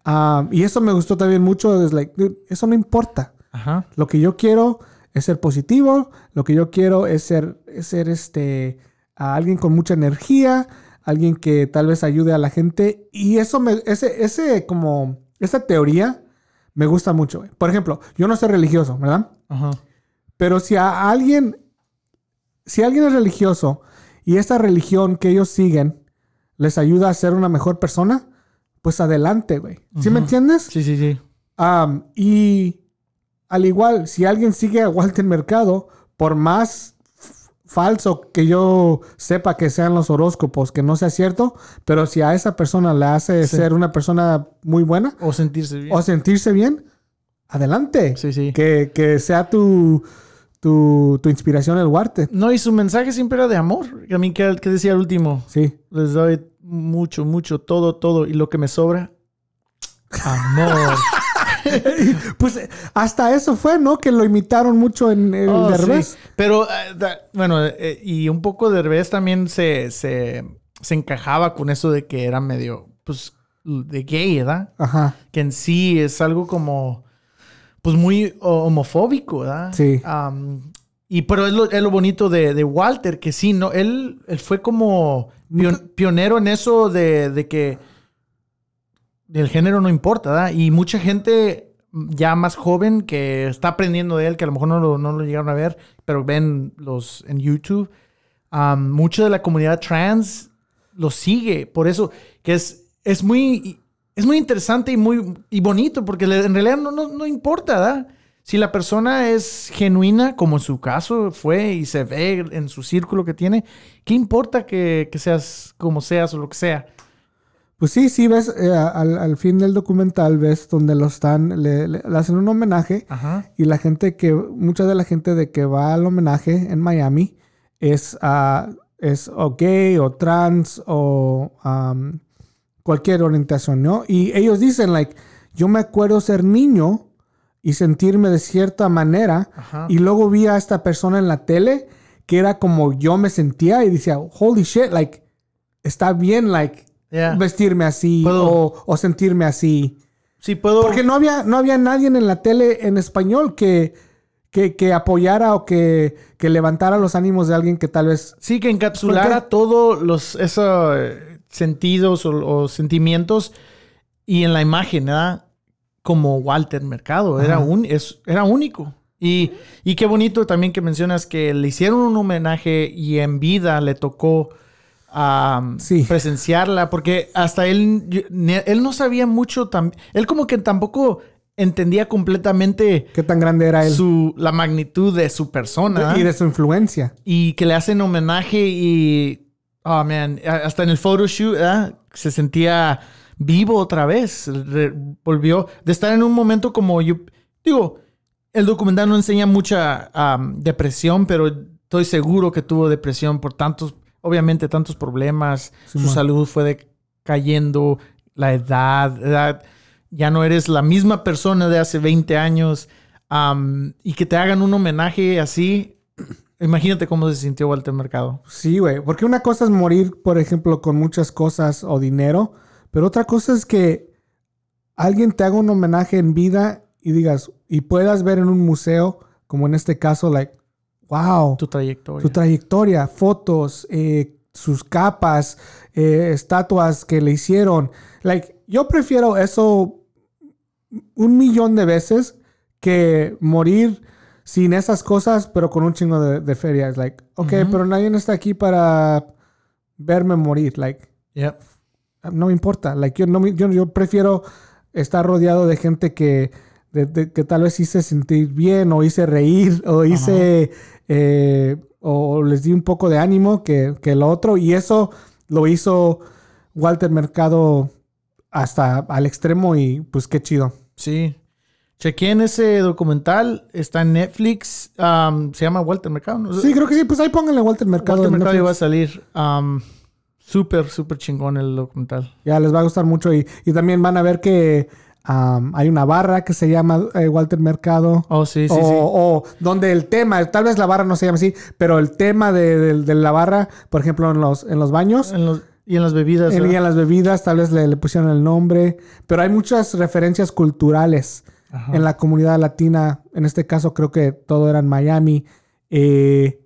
Ah, y eso me gustó también mucho. Es like, dude, eso no importa. Ajá. Lo que yo quiero es ser positivo. Lo que yo quiero es ser, es ser este, a alguien con mucha energía. Alguien que tal vez ayude a la gente. Y eso me, ese, ese como, esa teoría me gusta mucho. Por ejemplo, yo no soy religioso, ¿verdad? Ajá. Pero si a alguien, si alguien es religioso y esta religión que ellos siguen les ayuda a ser una mejor persona, pues adelante, güey. ¿Sí me entiendes? Sí, sí, sí. Y al igual, si alguien sigue a Walter Mercado, por más falso que yo sepa que sean los horóscopos, que no sea cierto, pero si a esa persona le hace Sí. ser una persona muy buena O sentirse bien. o sentirse bien, adelante. Sí, sí. Que, que sea tu, tu, tu inspiración el Walter. No, y su mensaje siempre era de amor. A mí, ¿qué, qué decía el último? Sí. Les doy mucho, mucho, todo, todo. Y lo que me sobra, amor. Pues hasta eso fue, ¿no? Que lo imitaron mucho en el Oh, Derbez. sí. Pero, eh, da- bueno, eh, y un poco de revés también se, se, se encajaba con eso de que era medio, pues, de gay, ¿verdad? Ajá. Que en sí es algo como, pues, muy ho- homofóbico, ¿verdad? Sí. Y pero es lo, es lo bonito de, de Walter, que sí, ¿no? Él, él fue como pion- pionero en eso de, de que el género no importa, ¿verdad? Y mucha gente ya más joven que está aprendiendo de él, que a lo mejor no lo, no lo llegaron a ver, pero ven los en YouTube, am, mucho de la comunidad trans lo sigue. Por eso que es, es muy... Es muy interesante y muy y bonito porque en realidad no, no, no importa, ¿verdad? Si la persona es genuina, como en su caso fue y se ve en su círculo que tiene, ¿qué importa que, que seas como seas o lo que sea? Pues sí, sí, ves, eh, al, al fin del documental, ves donde lo están, le, le- le hacen un homenaje Ajá. y la gente que, mucha de la gente de que va al homenaje en Miami es, ah, es o gay o trans o cualquier orientación, ¿no? Y ellos dicen, like, yo me acuerdo ser niño y sentirme de cierta manera Ajá. y luego vi a esta persona en la tele que era como yo me sentía y decía, holy shit, like, está bien, like, Yeah. vestirme así o, o sentirme así. Sí, puedo. Porque no había, no había nadie en la tele en español que, que, que apoyara o que, que levantara los ánimos de alguien que tal vez... Sí, que encapsulara todos los esos eh, sentidos o, o sentimientos y en la imagen, ¿verdad? Como Walter Mercado. Era, un, es, era único. Y, y qué bonito también que mencionas que le hicieron un homenaje y en vida le tocó Sí. presenciarla, porque hasta él, él no sabía mucho, tam- él como que tampoco entendía completamente ¿Qué tan grande era él? su, la magnitud de su persona y de su influencia. y que le hacen homenaje y oh man, a- hasta en el photoshoot ¿verdad? se sentía vivo otra vez, Re- volvió de estar en un momento como yo digo, el documental no enseña mucha am, depresión, pero estoy seguro que tuvo depresión por tantos, obviamente tantos problemas, su salud fue decayendo, la edad, edad, ya no eres la misma persona de hace 20 años am, y que te hagan un homenaje así, Imagínate cómo se sintió Walter Mercado. Sí, güey. Porque una cosa es morir, por ejemplo, con muchas cosas o dinero, pero otra cosa es que alguien te haga un homenaje en vida y digas, y puedas ver en un museo, como en este caso, like, wow, Tu trayectoria. su trayectoria, fotos, eh, sus capas, eh, estatuas que le hicieron. Like, yo prefiero eso un millón de veces que morir sin esas cosas, pero con un chingo de, de feria. Es like, ok, pero nadie está aquí para verme morir. Like, Yep. no me importa. Like, yo, no me- yo, yo prefiero estar rodeado de gente que, de- de- que tal vez hice sentir bien o hice reír o hice eh, o les di un poco de ánimo que, que lo otro. Y eso lo hizo Walter Mercado hasta al extremo y pues qué chido. Sí. Chequé en ese documental, está en Netflix, um, se llama Walter Mercado. ¿no? Sí, creo que sí, pues ahí pónganle Walter Mercado. Walter Mercado iba a salir. Um, súper, súper chingón el documental. Ya les va a gustar mucho y, y también van a ver que am, hay una barra que se llama eh, Walter Mercado. Oh, sí, sí, o, sí. o donde el tema, tal vez la barra no se llama así, pero el tema de, de- de la barra, por ejemplo, en los, en los baños En los- y en las bebidas. en, y en las bebidas, tal vez le, le pusieron el nombre, pero hay muchas referencias culturales Ajá. en la comunidad latina. En este caso, creo que todo era en Miami, eh,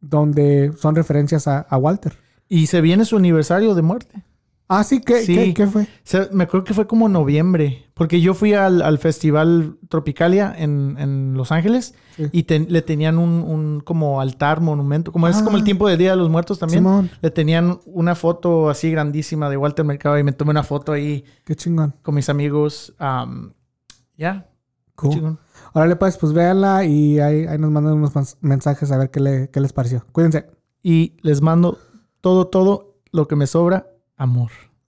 donde son referencias a, a Walter. Y se viene su aniversario de muerte. Ah, sí, ¿qué, Sí. ¿qué, qué fue? Me acuerdo que fue como noviembre, porque yo fui al, al festival Tropicalia en, en Los Ángeles Sí. y le tenían un, un como altar, monumento, como es Ah. como el tiempo del Día de los Muertos también. Simón, Le tenían una foto así grandísima de Walter Mercado y me tomé una foto ahí qué chingón. con mis amigos. am, Ya, Cool. Órale, pues, pues véanla y ahí, ahí nos mandan unos mens- mensajes a ver qué, le- qué les pareció. Cuídense. Y les mando todo, todo lo que me sobra, amor.